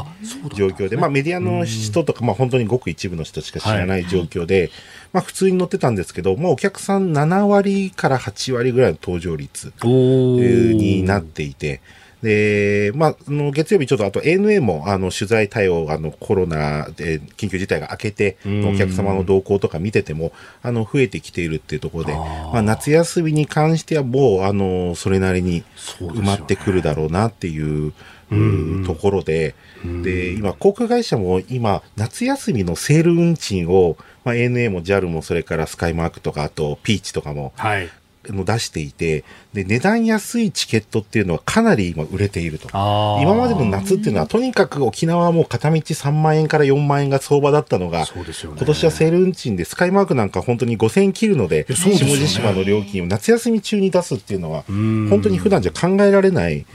状況で、ね、まあメディアの人とか、まあ本当にごく一部の人しか知らない状況で、はい、まあ普通に乗ってたんですけど、もうお客さん7割から8割ぐらいの搭乗率になっていて、で、まあ、の月曜日ちょっとあと ANA もあの取材対応、あのコロナで緊急事態が明けて、お客様の動向とか見てても、あの増えてきているっていうところで、あまあ、夏休みに関してはもう、あの、それなりに埋まってくるだろうなっていう。うところで、で、今、航空会社も今、夏休みのセール運賃を、まあ、ANA も JAL もそれからスカイマークとか、あとピーチとかも、はい、の出していて、で、値段安いチケットっていうのはかなり今売れていると。今までの夏っていうのは、とにかく沖縄はもう片道3万円から4万円が相場だったのが、ね、今年はセール運賃でスカイマークなんか本当に5000円切るので、でね、下地島の料金を夏休み中に出すっていうのは、本当に普段じゃ考えられない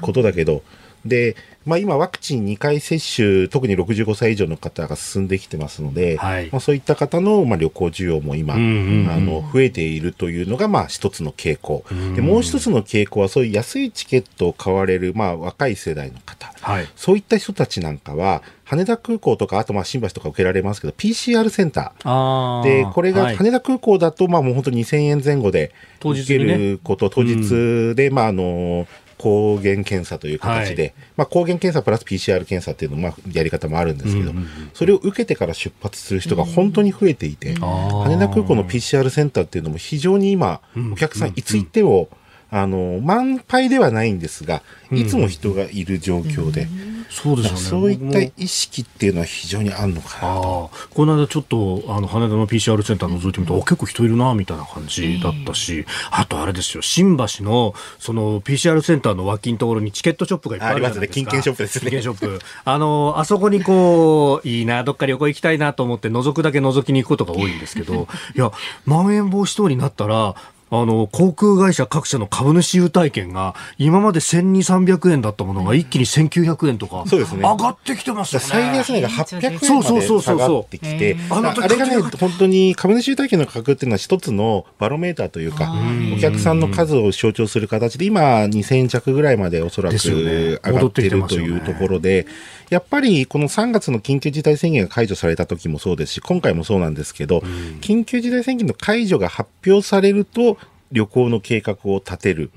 ことだけど、で、まあ、今、ワクチン2回接種、特に65歳以上の方が進んできてますので、はい、まあ、そういった方の、まあ、旅行需要も今、あの増えているというのが、まあ、一つの傾向、でもう一つの傾向は、そういう安いチケットを買われる、まあ、若い世代の方、はい、そういった人たちなんかは、羽田空港とか、あとまあ新橋とか受けられますけど、PCR センター。で、これが羽田空港だと、まあもう本当に2000円前後で受けること、当日,、当日で、まああの、抗原検査という形で、はい、まあ、抗原検査プラス PCR 検査っていうのまあやり方もあるんですけど、うんうんうん、それを受けてから出発する人が本当に増えていて、うん、羽田空港の PCR センターっていうのも非常に今、お客さん。いつ行っても、あの、満杯ではないんですが、いつも人がいる状況で、うん。そうですよね。そういった意識っていうのは非常にあるのかなこの間ちょっと、あの、羽田の PCR センター覗いてみると、結構人いるな、みたいな感じだったし、あとあれですよ、新橋の、その PCR センターの脇のところにチケットショップがいっぱいあるじゃないですか。ありますね、金券ショップですね。金券ショップ。あの、あそこにこう、いいな、どっか旅行行きたいなと思って、覗くだけ覗きに行くことが多いんですけど、(laughs) いや、まん延防止等になったら、あの、航空会社各社の株主優待券が、今まで1200、300円だったものが一気に1900円とか、そうですね。上がってきてますよね。最安値が800円まで下がってきて、あれがね、本当に株主優待券の価格っていうのは一つのバロメーターというか、お客さんの数を象徴する形で、今2000円弱ぐらいまでおそらく上がっているというところで、やっぱりこの3月の緊急事態宣言が解除された時もそうですし、今回もそうなんですけど、緊急事態宣言の解除が発表されると、旅行の計画を立てる。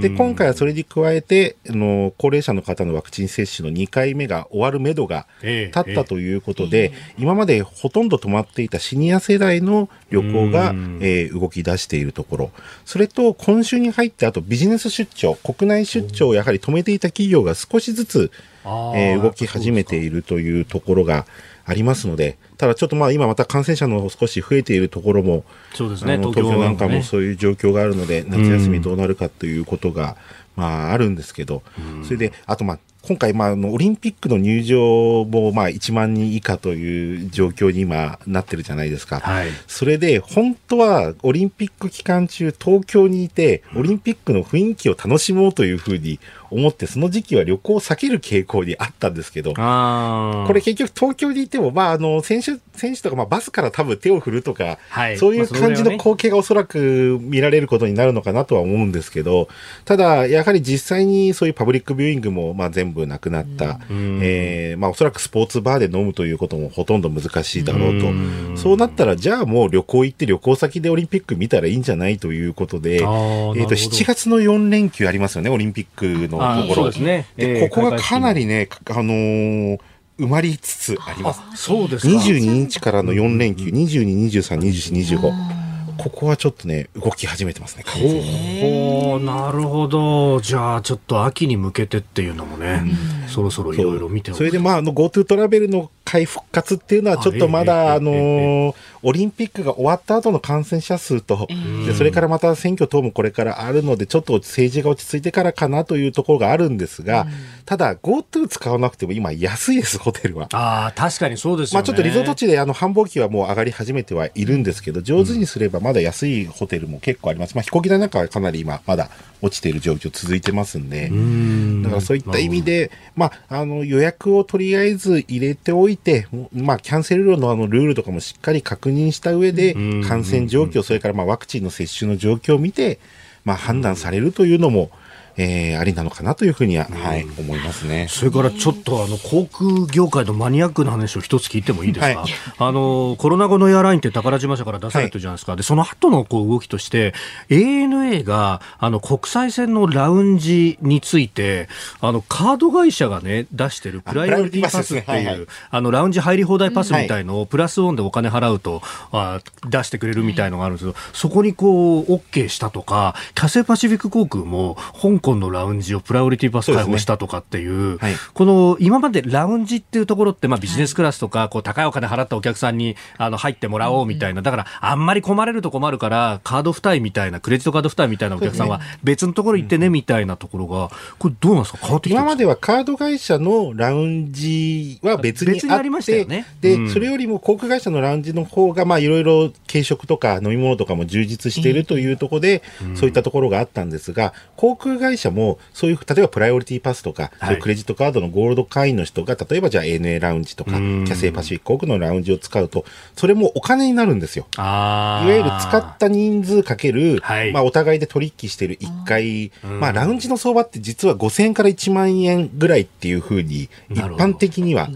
で、今回はそれに加えて、あの、高齢者の方のワクチン接種の2回目が終わるめどが立ったということで、ええ今までほとんど止まっていたシニア世代の旅行が、えー、動き出しているところ。それと、今週に入って、あとビジネス出張、国内出張をやはり止めていた企業が少しずつ、えー、動き始めているというところが、ありますので、ただちょっとまあ今また感染者の少し増えているところも、そうですね、東京なんかもそういう状況があるので、夏休みどうなるかということが、まああるんですけど、それで、あとまあ今回、まあ、のオリンピックの入場もまあ1万人以下という状況に今なってるじゃないですか、はい、それで本当はオリンピック期間中、東京にいて、オリンピックの雰囲気を楽しもうというふうに思って、その時期は旅行を避ける傾向にあったんですけど、これ結局東京にいても、まあ、あの選手選手とか、まあ、バスから多分手を振るとか、はい、そういう感じの光景がおそらく見られることになるのかなとは思うんですけど、ただ、やはり実際にそういうパブリックビューイングもまあ全部なくなった、うん、えー、まあ、おそらくスポーツバーで飲むということもほとんど難しいだろうと、うん、そうなったら、じゃあもう旅行行って旅行先でオリンピック見たらいいんじゃないということで、えー、と7月の4連休ありますよね、オリンピックのところ。で、ねえー、ここがかなりね、あのー埋まりつつあります。そうです22日からの4連休、22、23、24、25。ここはちょっとね、動き始めてますね、ほう、なるほど。じゃあ、ちょっと秋に向けてっていうのもね、うん、そろそろいろいろ見てそれで、まあ、あの、GoTo トラベルの回復活っていうのは、ちょっとまだ、あのオリンピックが終わった後の感染者数と、でそれからまた選挙等もこれからあるので、ちょっと政治が落ち着いてからかなというところがあるんですが、ただ、GoTo 使わなくても今安いです、ホテルは。ああ、確かにそうですよね。まあちょっとリゾート地であの繁忙期はもう上がり始めてはいるんですけど、上手にすればまだ安いホテルも結構あります。まあ飛行機代なんかはかなり今、まだ落ちている状況続いてますんで、ん。だからそういった意味で、まあ、あの予約をとりあえず入れておいて、まあ、キャンセル料のあのルールとかもしっかり確認した上で、感染状況、それからまあワクチンの接種の状況を見て、まあ、判断されるというのも、えー、ありなのかなというふうには、はい、思いますね。それからちょっとあの航空業界のマニアックな話を一つ聞いてもいいですか、はい、(laughs) あのコロナ後のエアラインって宝島社から出されてるじゃないですか、はい、でその後のこう動きとして ANA があの国際線のラウンジについてあのカード会社がね出してるプライオリティパスっていう、はいはい、あのラウンジ入り放題パスみたいのをプラスオンでお金払うと、あ出してくれるみたいのがあるんですけどそこにこう OK したとかキャセイパシフィック航空も香香のラウンジをプライオリティパス開放したとかっていう、うねはい、この今までラウンジっていうところって、まあ、ビジネスクラスとか、こう高いお金払ったお客さんにあの入ってもらおうみたいな、だからあんまり困れると困るから、カード付帯みたいな、クレジットカード付帯みたいなお客さんは別のところ行ってねみたいなところが、これどうなんですか？変わってき今まではカード会社のラウンジは別にあって、ましたよね、で、うん、それよりも航空会社のラウンジの方が、まあいろいろ軽食とか飲み物とかも充実しているというところで、うん、そういったところがあったんですが、航空会社もそういう、例えばプライオリティパスとか、はい、クレジットカードのゴールド会員の人が、例えばじゃあ ANA ラウンジとか、キャセイパシフィック航空のラウンジを使うと、それもお金になるんですよ。いわゆる使った人数かける、はい、まあお互いで取引してる1回、まあラウンジの相場って実は5000円から1万円ぐらいっていうふうに、一般的には、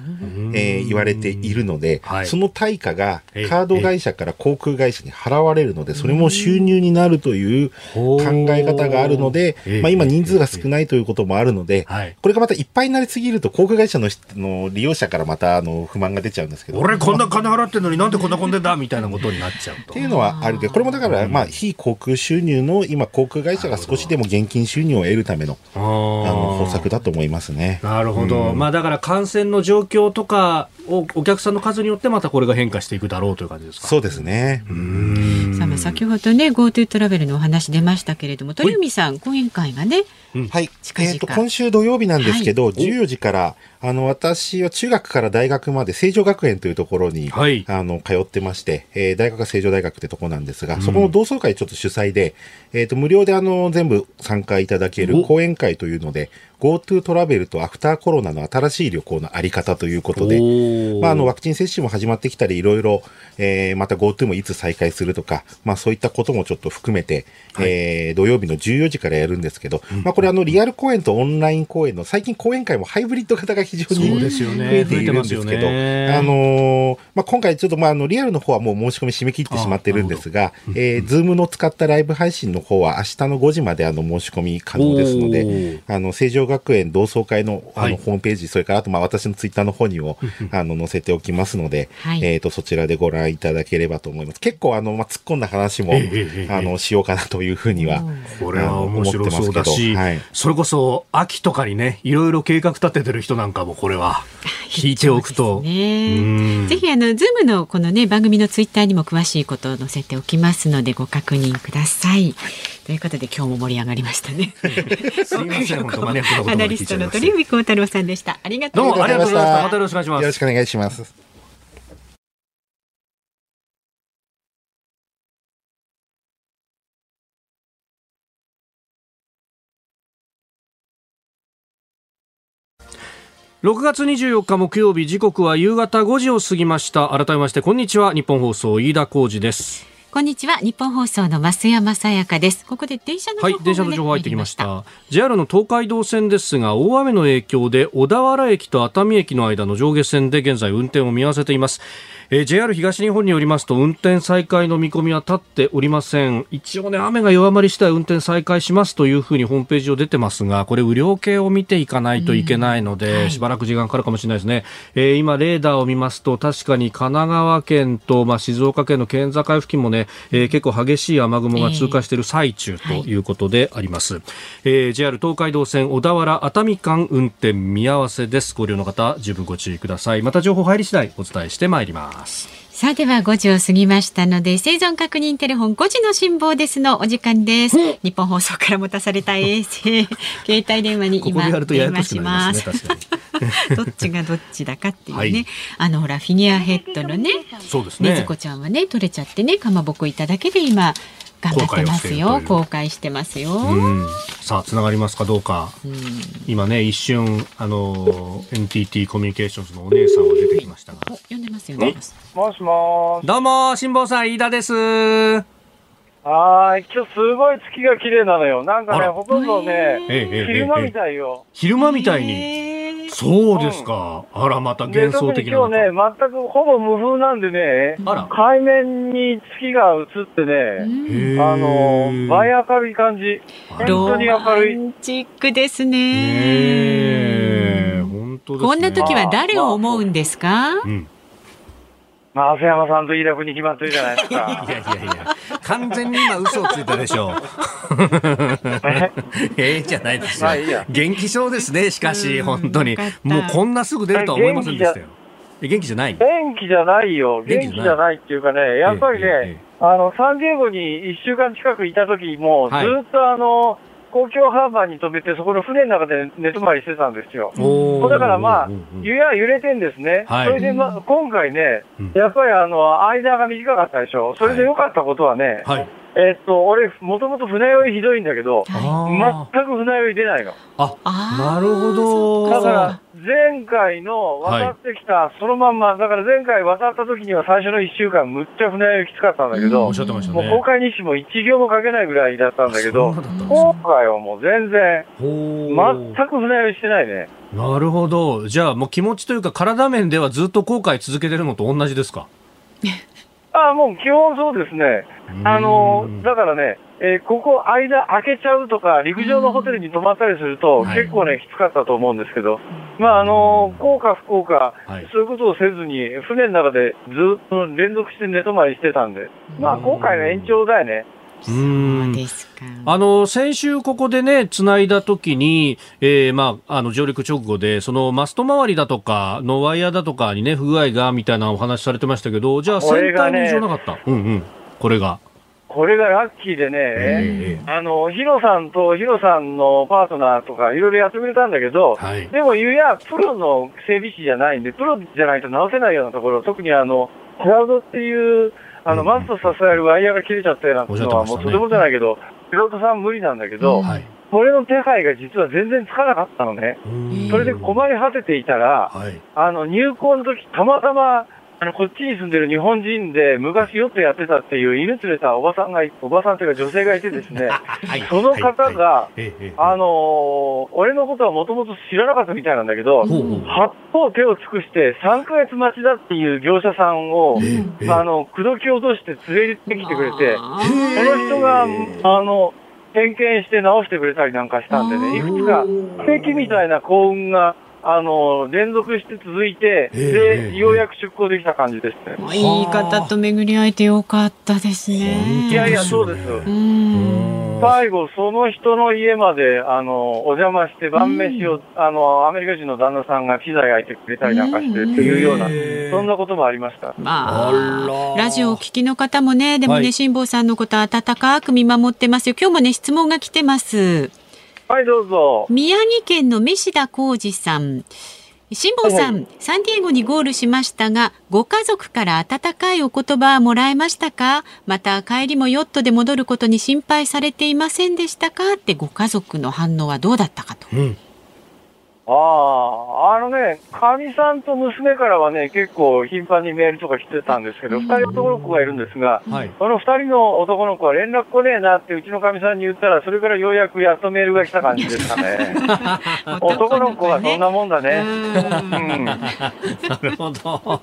えー、言われているので、はい、その対価がカード会社から航空会社に払われるので、それも収入になるという考え方があるので、まあ今人数が少ないということもあるので、これがまたいっぱいになりすぎると航空会社のの利用者からまたあの不満が出ちゃうんですけど。俺こんな金払ってんのになんでこんな混んでんだみたいなことになっちゃうと。っていうの？はあるけど、これもだから、まあ非航空収入の今航空会社が少しでも現金収入を得るためのあの方策だと思いますね。なるほど。まあだから感染の状況とかおお客さんの数によってまたこれが変化していくだろうという感じですか？そうですね。さあ先ほどね GoTo トラベルのお話出ましたけれども鳥海さん講演会がね、はい、近々。えーと、今週土曜日なんですけど、はい、14時からあの私は中学から大学まで成城学園というところに、はい、あの通ってまして、えー、大学が成城大学ってとこなんですが、うん、そこの同窓会ちょっと主催で、えーと、無料であの全部参加いただける講演会というので GoTo トラベルとアフターコロナの新しい旅行のあり方ということで、まあ、あのワクチン接種も始まってきたりいろいろ、えー、また GoTo もいつ再開するとか、まあ、そういったこともちょっと含めて、はい、えー、土曜日の14時からやるんですけど、うん、まあ、これあのリアル公演とオンライン公演の最近講演会もハイブリッド型が非常に増えているんですけど、ね、あのー、まあ、今回ちょっとまああのリアルの方はもう申し込み締め切ってしまってるんですが、えー、ズームの使ったライブ配信の方は明日の5時まであの申し込み可能ですので、あの成城学園同窓会のあのホームページ、それからあとまあ私のツイッターの方にもあの載せておきますので、はい、えっ、とそちらでご覧いただければと思います。結構あのまあ突っ込んだ話も、あのしようかなというふうには、これは面白そうだし、はい、それこそ秋とかにねいろいろ計画立ててる人なんかもこれは (laughs) 聞いておくと、ね、ぜひあのズームのこのね番組のツイッターにも詳しいことを載せておきますのでご確認ください。ということで今日も盛り上がりましたね。すみません (laughs) 本当マニアックなことアナリストの鳥海高太朗さんでした。ありがとうございました。またよろしくお願いします。よろしくお願いします。6月24日木曜日時刻は夕方5時を過ぎました。改めましてこんにちは。日本放送飯田浩二です。こんにちは。日本放送の増山さやかです。ここで電車のね、はい電車の情報入ってきました。JR の東海道線ですが大雨の影響で小田原駅と熱海駅の間の上下線で現在運転を見合わせていますえー、JR 東日本によりますと運転再開の見込みは立っておりません。一応ね雨が弱まり次第運転再開しますというふうにホームページを出てますがこれ雨量計を見ていかないといけないので、うん。はい、しばらく時間かかるかもしれないですね、えー、今レーダーを見ますと確かに神奈川県と、まあ、静岡県の県境付近もね、えー、結構激しい雨雲が通過している最中ということであります、えーはい、JR 東海道線小田原熱海間運転見合わせです。ご利用の方十分ご注意ください。また情報入り次第お伝えしてまいりますさあでは5時を過ぎましたので生存確認テレフォン5時の辛抱ですのお時間です。日本放送から持たされた衛星 (laughs) 携帯電話に今電話します。(laughs) どっちがどっちだかっていうね、はい、あのほらフィギュアヘッドのね。ねずこちゃんはね取れちゃってねかまぼこいただけで今頑張ってますよ。公開してますよ、さあつながりますか？どうか、う今ね一瞬あの NTT コミュニケーションズのお姉さんが出てきましたが。呼んでますよね。もしもどうも辛坊さん飯田です。はい、今日すごい月が綺麗なのよ。なんかね、ほとんどね、昼間みたいよ。昼間みたいに。そうですか。あら、また幻想的な。今日ね、全くほぼ無風なんでね、海面に月が映ってね、あの、倍明るい感じ。本当に明るい。ロマンチックですね。本当ですこんな時は誰を思うんですか、うん増山さんと飯田君に決まってるじゃないですか。いやいやいや、完全に今嘘をついたでしょう。え？えじゃないですよ。まあいいや元気そうですね、しかし、本当に。もうこんなすぐ出るとは思いませんでしたよ。元気じゃない？元気じゃないよ。元気じゃない？っていうかね、やっぱりね、あの、サンディエゴに1週間近くいた時も、ずっとあの、公共ハーバーに止めて、そこの船の中で寝泊まりしてたんですよ。だからまあ、湯や揺れてんですね。はい、それで、ま、今回ね、やっぱりあの、間が短かったでしょ。それで良かったことはね、はいえっと、俺、もともと船酔いひどいんだけど、全く船酔い出ないの。あ、なるほど。だから、前回の渡ってきた、そのまんま、だから前回渡った時には最初の1週間、むっちゃ船酔いきつかったんだけど、おっしゃってましたね。もう公開日誌も1行も書けないぐらいだったんだけど、今回はもう全然、全く船酔いしてないね。なるほど。じゃあもう気持ちというか体面ではずっと後悔続けてるのと同じですか？(laughs) あもう基本そうですね。あの、だからね、えー、ここ間開けちゃうとか、陸上のホテルに泊まったりすると、結構ね、きつかったと思うんですけど、まあ、あの、幸か不幸か、そういうことをせずに、船の中でずっと連続して寝泊まりしてたんで、まあ、今回の延長だよね。そうですか。あの、先週ここでね、繋いだ時に、えー、まあ、あの、上陸直後で、そのマスト周りだとか、のワイヤーだとかにね、不具合が、みたいなお話されてましたけど、じゃあ、先端に異常なかった？ね、うんうん。これが。これがラッキーでね、えー、あの、ヒロさんとヒロさんのパートナーとかいろいろやってくれたんだけど、はい、でも、ゆや、プロの整備士じゃないんで、プロじゃないと直せないようなところ、特にあの、クラウドっていう、あの、マスト支えるワイヤーが切れちゃったようなのは、もうとてもじゃないけど、ピロートさん無理なんだけど、はい、それの手配が実は全然つかなかったのね。それで困り果てていたら、はい、あの、入校の時、たまたま、あの、こっちに住んでる日本人で、昔よくやってたっていう犬連れたおばさんが、おばさんというか女性がいてですね、(laughs) はい、その方が、あのー、俺のことはもともと知らなかったみたいなんだけど、八方手を尽くして3ヶ月待ちだっていう業者さんを、あの、口説き落として連れてきてくれて、その人が、あの、点検して直してくれたりなんかしたんでね、いくつか奇跡みたいな幸運があの、連続して続いて、で、ようやく出航できた感じですね。いい方と巡り会えてよかったですね。いやいや、そうです。最後、その人の家まで、あの、お邪魔して晩飯を、あの、アメリカ人の旦那さんがピザ焼いてくれたりなんかして、っていうような、そんなこともありました。まあ、ラジオをお聞きの方もね、でもね、辛、坊、さんのこと温かく見守ってますよ。今日もね、質問が来てます。はい、どうぞ。宮城県の飯田浩二さん。辛坊さん、はい、サンディエゴにゴールしましたが、ご家族から温かいお言葉はもらえましたか？また帰りもヨットで戻ることに心配されていませんでしたか？ってご家族の反応はどうだったかと。うんああ、あのね、かみさんと娘からはね、結構頻繁にメールとか来てたんですけど、二人男の子がいるんですが、はい、その二人の男の子は連絡来ねえなってうちのかみさんに言ったら、それからようやくやっとメールが来た感じですかね。(laughs) 男の子はそんなもんだね。うん、なるほど。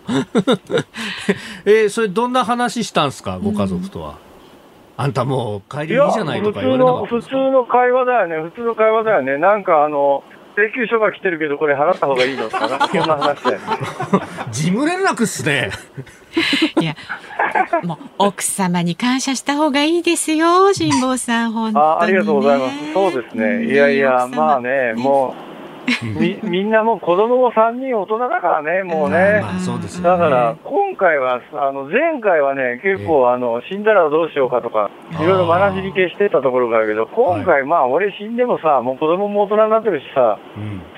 えー、それどん。な話したん。すか、ご家族とは。あん。たもう帰りいいじゃないとか言われなかった普通の会話だよね、普通の会話だよね。なん。かあの、請求書が来てるけど、これ払った方がいいの？かな、そんな話だよね。事務連絡っすね。いや、もう奥様に感謝した方がいいですよ、辛坊さん、本当に、ね、あ。ありがとうございます。そうですね。いやいや、まあね、もう。(laughs) みみんなもう子供も3人大人だからね、もうね。まあそうですね、だから、今回は、あの、前回はね、結構、あの、死んだらどうしようかとか、いろいろ学びに系してたところがあるけど、今回、まあ、俺死んでもさ、もう子供も大人になってるしさ、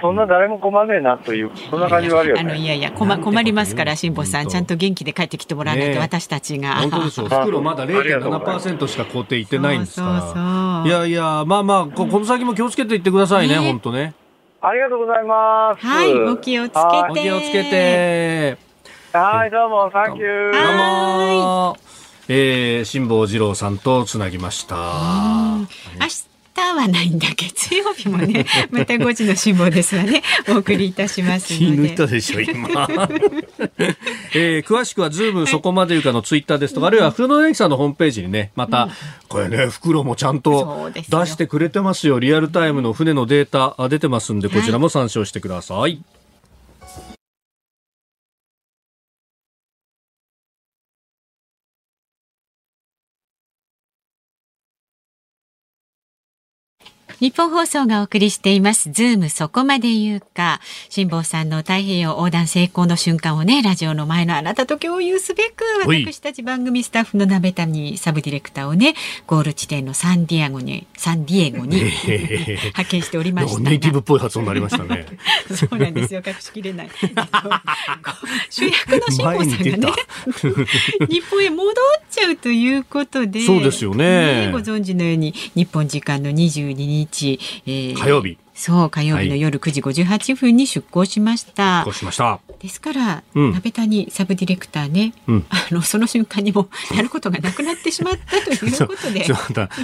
そんな誰も困んねえなという、そんな感じはあるよね。あの、いやいや、困困りますから、辛坊さん、ちゃんと元気で帰ってきてもらわないと、私たちが。本当ですよ。袋まだ0.7%しか工程いってないんですから。いやいや、まあまあ、この先も気をつけていってくださいね、本当ね。ありがとうございます。はい、お気をつけて。お気をつけて。はい、どうも、サンキュー。どうも。えー、辛坊治郎さんとつなぎました。明日はないんだ月曜日もね (laughs) また5時の辛抱ですわね。お送りいたします気抜いたでしょ今、(laughs) えー、詳しくはズームそこまで言うかのツイッターですとか、あるいはフードエキさんのホームページにねまた、これね袋もちゃんと出してくれてますよ。リアルタイムの船のデータ出てますんでこちらも参照してくださいニッポン放送がお送りしています。ズームそこまで言うか。辛坊さんの太平洋横断成功の瞬間をね、ラジオの前のあなたと共有すべく、私たち番組スタッフの鍋谷サブディレクターをね、ゴール地点のサンディエゴに、サンディエゴに (laughs) 派遣しておりましたネイティブっぽい発音になりましたね。(laughs) そうなんですよ。隠しきれない。(laughs) 主役の辛坊さんがね、日本へ戻っちゃうということで、そうですよね。ねご存知のように、日本時間の22日日、えー、火曜日そう火曜日の夜9時58分に出港しました。出港しました。ですから、うん、鍋谷サブディレクターね、うん、あのその瞬間にも (laughs) やることがなくなってしまったということで、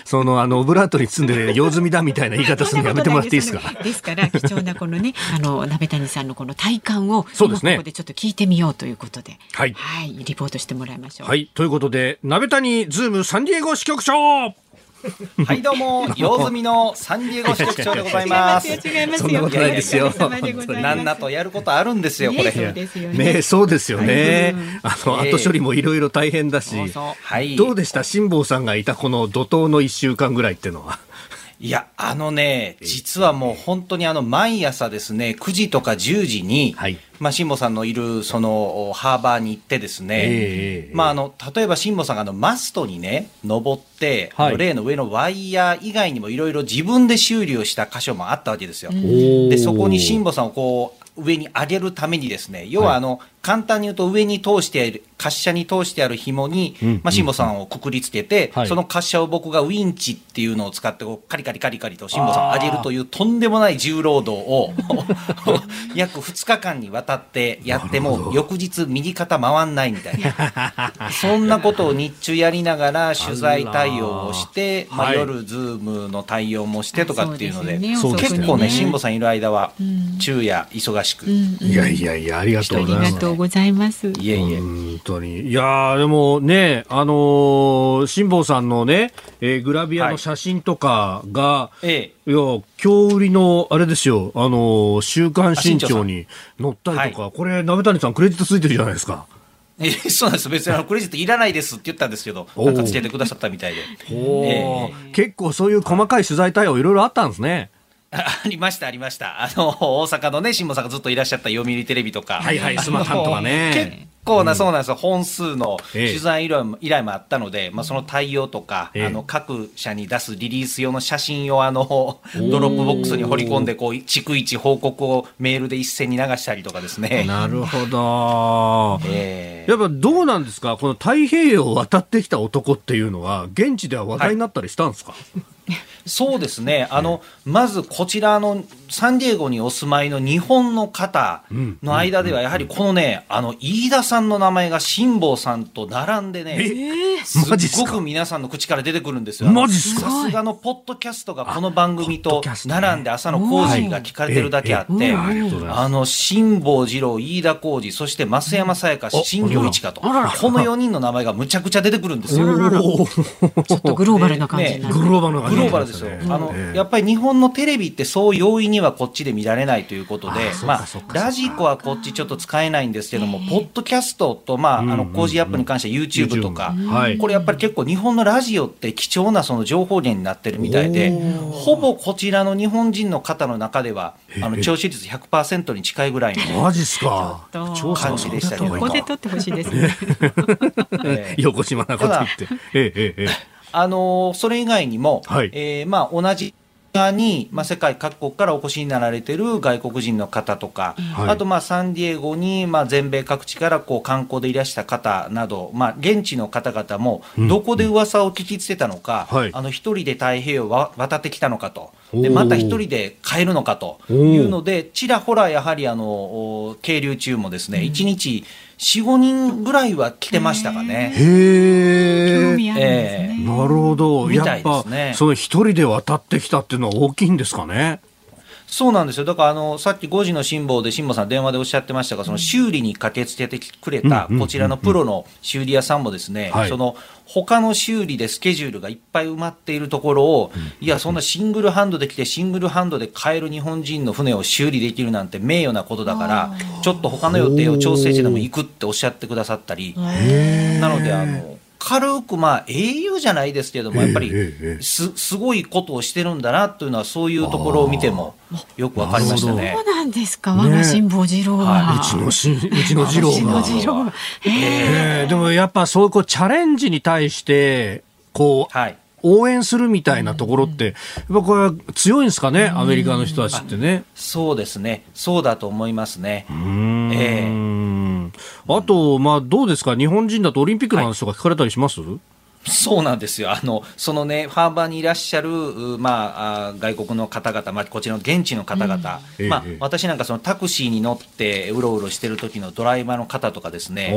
そのあのオブラートに包んで用済みだみたいな言い方するのやめてもらっていいですか。ですから貴重なこのねあの鍋谷さんのこの体感をそうですねここでちょっと聞いてみようということで、はい、はい、リポートしてもらいましょう。はいということで鍋谷ズームサンディエゴ支局長。(laughs) はいどうも用済みのサンディエゴ支局長でございます。違いますそんなことないですよ。なんなとやることあるんですよこれ。ねそうですよね。あの後処理もいろいろ大変だし。はい。どうでした？辛坊さんがいたこの怒涛の一週間ぐらいっていうのは。いや、あのね、実はもう本当にあの、毎朝ですね、9時とか10時に、はい、まあ、辛坊さんのいる、その、ハーバーに行ってですね、えー、まあ、あの、例えば辛坊さんがあの、マストにね、登って、はい、例の上のワイヤー以外にもいろいろ自分で修理をした箇所もあったわけですよ。で、そこに辛坊さんをこう、上に上げるためにですね、要はあの、簡単に言うと上に通している、滑車に通してある紐に、まあ、辛坊さんをくくりつけて、その滑車を僕がウィンチっていうのを使ってこう、カリカリカリカリと辛坊さんを上げるというとんでもない重労働を (laughs) 約2日間にわたってやっても、翌日右肩回んないみたいな。そんなことを日中やりながら (laughs) 取材対応をして、まあ、夜ズームの対応もしてとかっていうので、結構ね、辛坊さんいる間は、昼夜忙しく。いやいやいや、ありがとうございます。とうございます。いえいえ。本当に。いやでもね、あのー、辛坊さんのね、えー、グラビアの写真とかが、はい、ええ、いや、今日売りの、あれですよ、あのー、週刊新潮に載ったりとか、はい、これ、鍋谷さんクレジットついてるじゃないですか。えそうなんです別にあのクレジットいらないですって言ったんですけど、なんかつけてくださったみたいで。えー、結構そういう細かい取材対応いろいろあったんですね。(laughs) ありました、ありました。あの、大阪のね、辛坊さんがずっといらっしゃった読売テレビとか。はいはい、す・またんとかね。結構な、そうなんですよ。本数の取材依頼も,、依頼もあったので、まあ、その対応とか、あの、各社に出すリリース用の写真を、あの、(laughs) ドロップボックスに放り込んで、こう、逐一報告をメールで一斉に流したりとかですね。なるほど。(laughs) えー、やっぱどうなんですか？この太平洋を渡ってきた男っていうのは、現地では話題になったりしたんですか、はいそうですね、あのまずこちらのサンディエゴにお住まいの日本の方の間では、やはりこのね、あの飯田さんの名前が辛坊さんと並んでね、すっごく皆さんの口から出てくるんですよ。さすがのポッドキャストがこの番組と並んで朝の工事が聞かれてるだけあって、あの辛坊治郎、飯田浩二、そして増山さやか、新庄一華と、この4人の名前がむちゃくちゃ出てくるんですよ。ちょっとグローバルな感じになグローバルな感じ。グローバルですよ。あの、やっぱり日本のテレビってそう容易にはこっちで見られないということで、まあ、ラジコはこっちちょっと使えないんですけども、ポッドキャストと、まあ、あの、工事アップに関しては YouTube とか、これやっぱり結構日本のラジオって貴重なその情報源になってるみたいで、ほぼこちらの日本人の方の中では、あの、聴取率100%に近いぐらいの。マジっすか。感じでしたけど。ここで撮ってほしいですね。(laughs) 横島なこと言って。ええええ。あのそれ以外にも、はい、えー、まあ、同じに、まあ、世界各国からお越しになられてる外国人の方とか、はい、あとまあサンディエゴに、まあ、全米各地からこう観光でいらした方など、まあ、現地の方々もどこで噂を聞きつけたのか、うん、あの一人で太平洋を渡ってきたのかと。でまた一人で帰るのかというので、ちらほらやはりあの係留中もですね、1日4、5人ぐらいは来てましたかね。へえー、なるほど。やっぱ、ね、その一人で渡ってきたっていうのは大きいんですかね。そうなんですよ。だから、あの、さっき5時の辛抱で辛抱さん電話でおっしゃってましたが、その修理に駆けつけてくれた、こちらのプロの修理屋さんもですね、その、他の修理でスケジュールがいっぱい埋まっているところを、いや、そんなシングルハンドで来て、シングルハンドで買える日本人の船を修理できるなんて名誉なことだから、ちょっと他の予定を調整してでも行くっておっしゃってくださったり、なので、あの、軽く、まあ、英雄じゃないですけども、やっぱりす、すごいことをしてるんだなというのは、そういうところを見ても、よくわかりましたね。そうなんですか、我が辛坊治郎は。うちのし、うちの治郎が。え。えでもやっぱそういうこうチャレンジに対して、こう、はい、応援するみたいなところって、やっぱこれは強いんですかね、アメリカの人たちってね。そうですね、そうだと思いますね。うん、えー、あと、まあ、どうですか、日本人だとオリンピックの話とか聞かれたりします、はいそうなんですよ。あのそのねハーバーにいらっしゃる、まあ、外国の方々、まあ、こちらの現地の方々、うん、まあ、私なんかそのタクシーに乗ってうろうろしてる時のドライバーの方とかですね。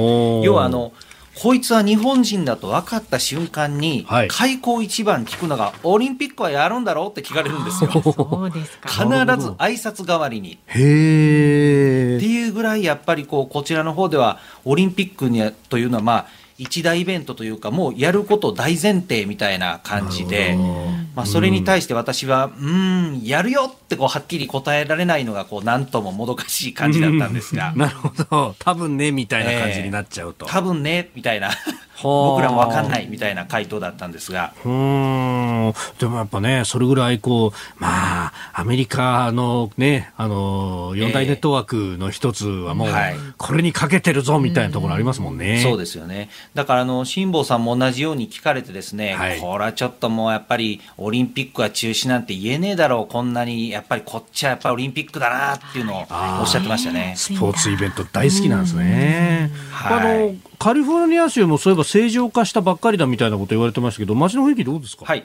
要はあのこいつは日本人だと分かった瞬間に、はい、開口一番聞くのが、オリンピックはやるんだろうって聞かれるんですよ。そうですか。必ず挨拶代わりに。へっていうぐらい、やっぱりこう、こちらの方では、オリンピックにというのは、まあ、一大イベントというか、もうやること大前提みたいな感じで、まあ、それに対して私は、うん、やるよってこうはっきり答えられないのが、こう、なんとももどかしい感じだったんですが。(laughs) なるほど。多分ね、みたいな感じになっちゃうと。えー、多分ね、みたいな。僕らも分かんないみたいな回答だったんですが。うんでもやっぱね、それぐらいこう、まあ、アメリカのね、あの、四大ネットワークの一つはもう、これにかけてるぞみたいなところありますもんね。そうですよね。だから、あの、辛坊さんも同じように聞かれてですね、はい、これはちょっともうやっぱり、オリンピックは中止なんて言えねえだろう、こんなに、やっぱりこっちはやっぱりオリンピックだなっていうのをおっしゃってましたね。スポーツイベント大好きなんですね。あの、カリフォルニア州もそういえば正常化したばっかりだみたいなこと言われてましたけど、街の雰囲気どうですか？はい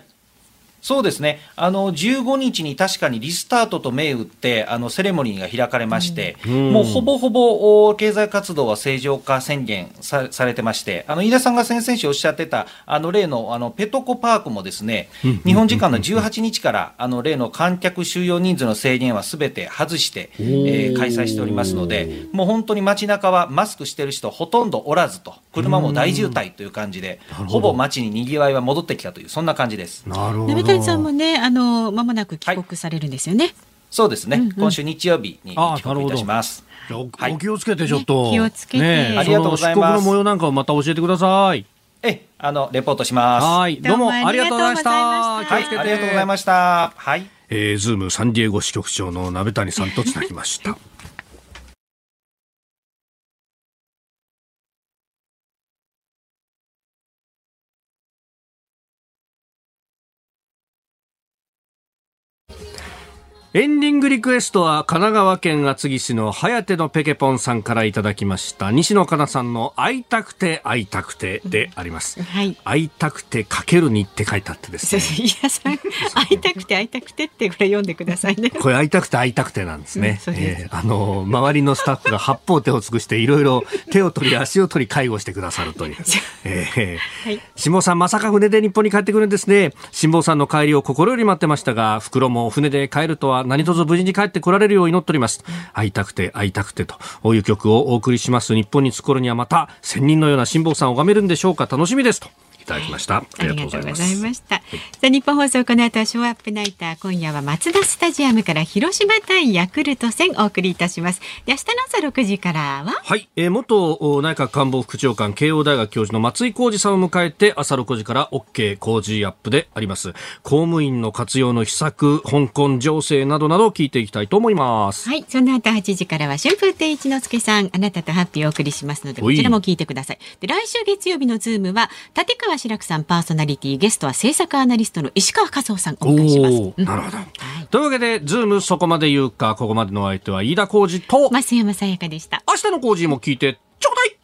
そうですね、あの15日に確かにリスタートと銘打って、あのセレモニーが開かれまして、うん、もうほぼほぼ経済活動は正常化宣言さされてまして、あの飯田さんが先々週おっしゃってた、あの例のあのペトコパークもですね、日本時間の18日から、あの例の観客収容人数の制限はすべて外して、えー、開催しておりますので、もう本当に街中はマスクしてる人、ほとんどおらずと、車も大渋滞という感じで、ほぼ街ににぎわいは戻ってきたという、そんな感じです。なるほど谷さんもね、あのまもなく帰国されるんですよね。はい、そうですね、うんうん、今週日曜日に帰国いたします。お気をつけてちょっと、ね、気をつけて、ね、ありがとうございます。の模様なんかをまた教えてください。え、あのレポートします。はい、どうもありがとうございました。はい、ありがとうございました。はい。えー、ズームサンディエゴ支局長の鍋谷さんとつなぎました。エンディングリクエストは神奈川県厚木市の颯のペケポンさんからいただきました西野カナさんの会いたくて会いたくてであります、はい、会いたくてかけるにって書いてあってですね。(laughs) いやさ会いたくて会いたくてってこれ読んでくださいね。(laughs) これ会いたくて会いたくてなんですね、うん、えー、あの周りのスタッフが八方手を尽くしていろいろ手を取り足を取り介護してくださるという、(laughs) えーはい、辛坊さんまさか船で日本に帰ってくるんですね。辛坊さんの帰りを心より待ってましたが袋も船で帰るとはは何卒無事に帰ってこられるよう祈っております。会いたくて会いたくてという曲をお送りします。日本に着く頃にはまた千人のような辛抱さんを拝めるんでしょうか楽しみですと。ただきました。ありがとうございました。さあ、日本放送この後ショーアップナイター今夜は松田スタジアムから広島対ヤクルト戦お送りいたします。で明日の朝六時からははい、えー、元内閣官房副長官慶応大学教授の松井浩二さんを迎えて朝六時から OK 工事アップであります。公務員の活用の秘策、香港情勢などなどを聞いていきたいと思います。はい、その後8時からは春風亭一之輔さんあなたとハッピーをお送りしますのでこちらも聞いてください。で来週月曜日のズームは立川志らくさんパーソナリティゲストは政策アナリストの石川和男さんお迎えします、うん、なるほど、はい、というわけでズームそこまで言うかここまでの相手は飯田浩司と。増山さやかでした。明日の浩二も聞いてちょうだい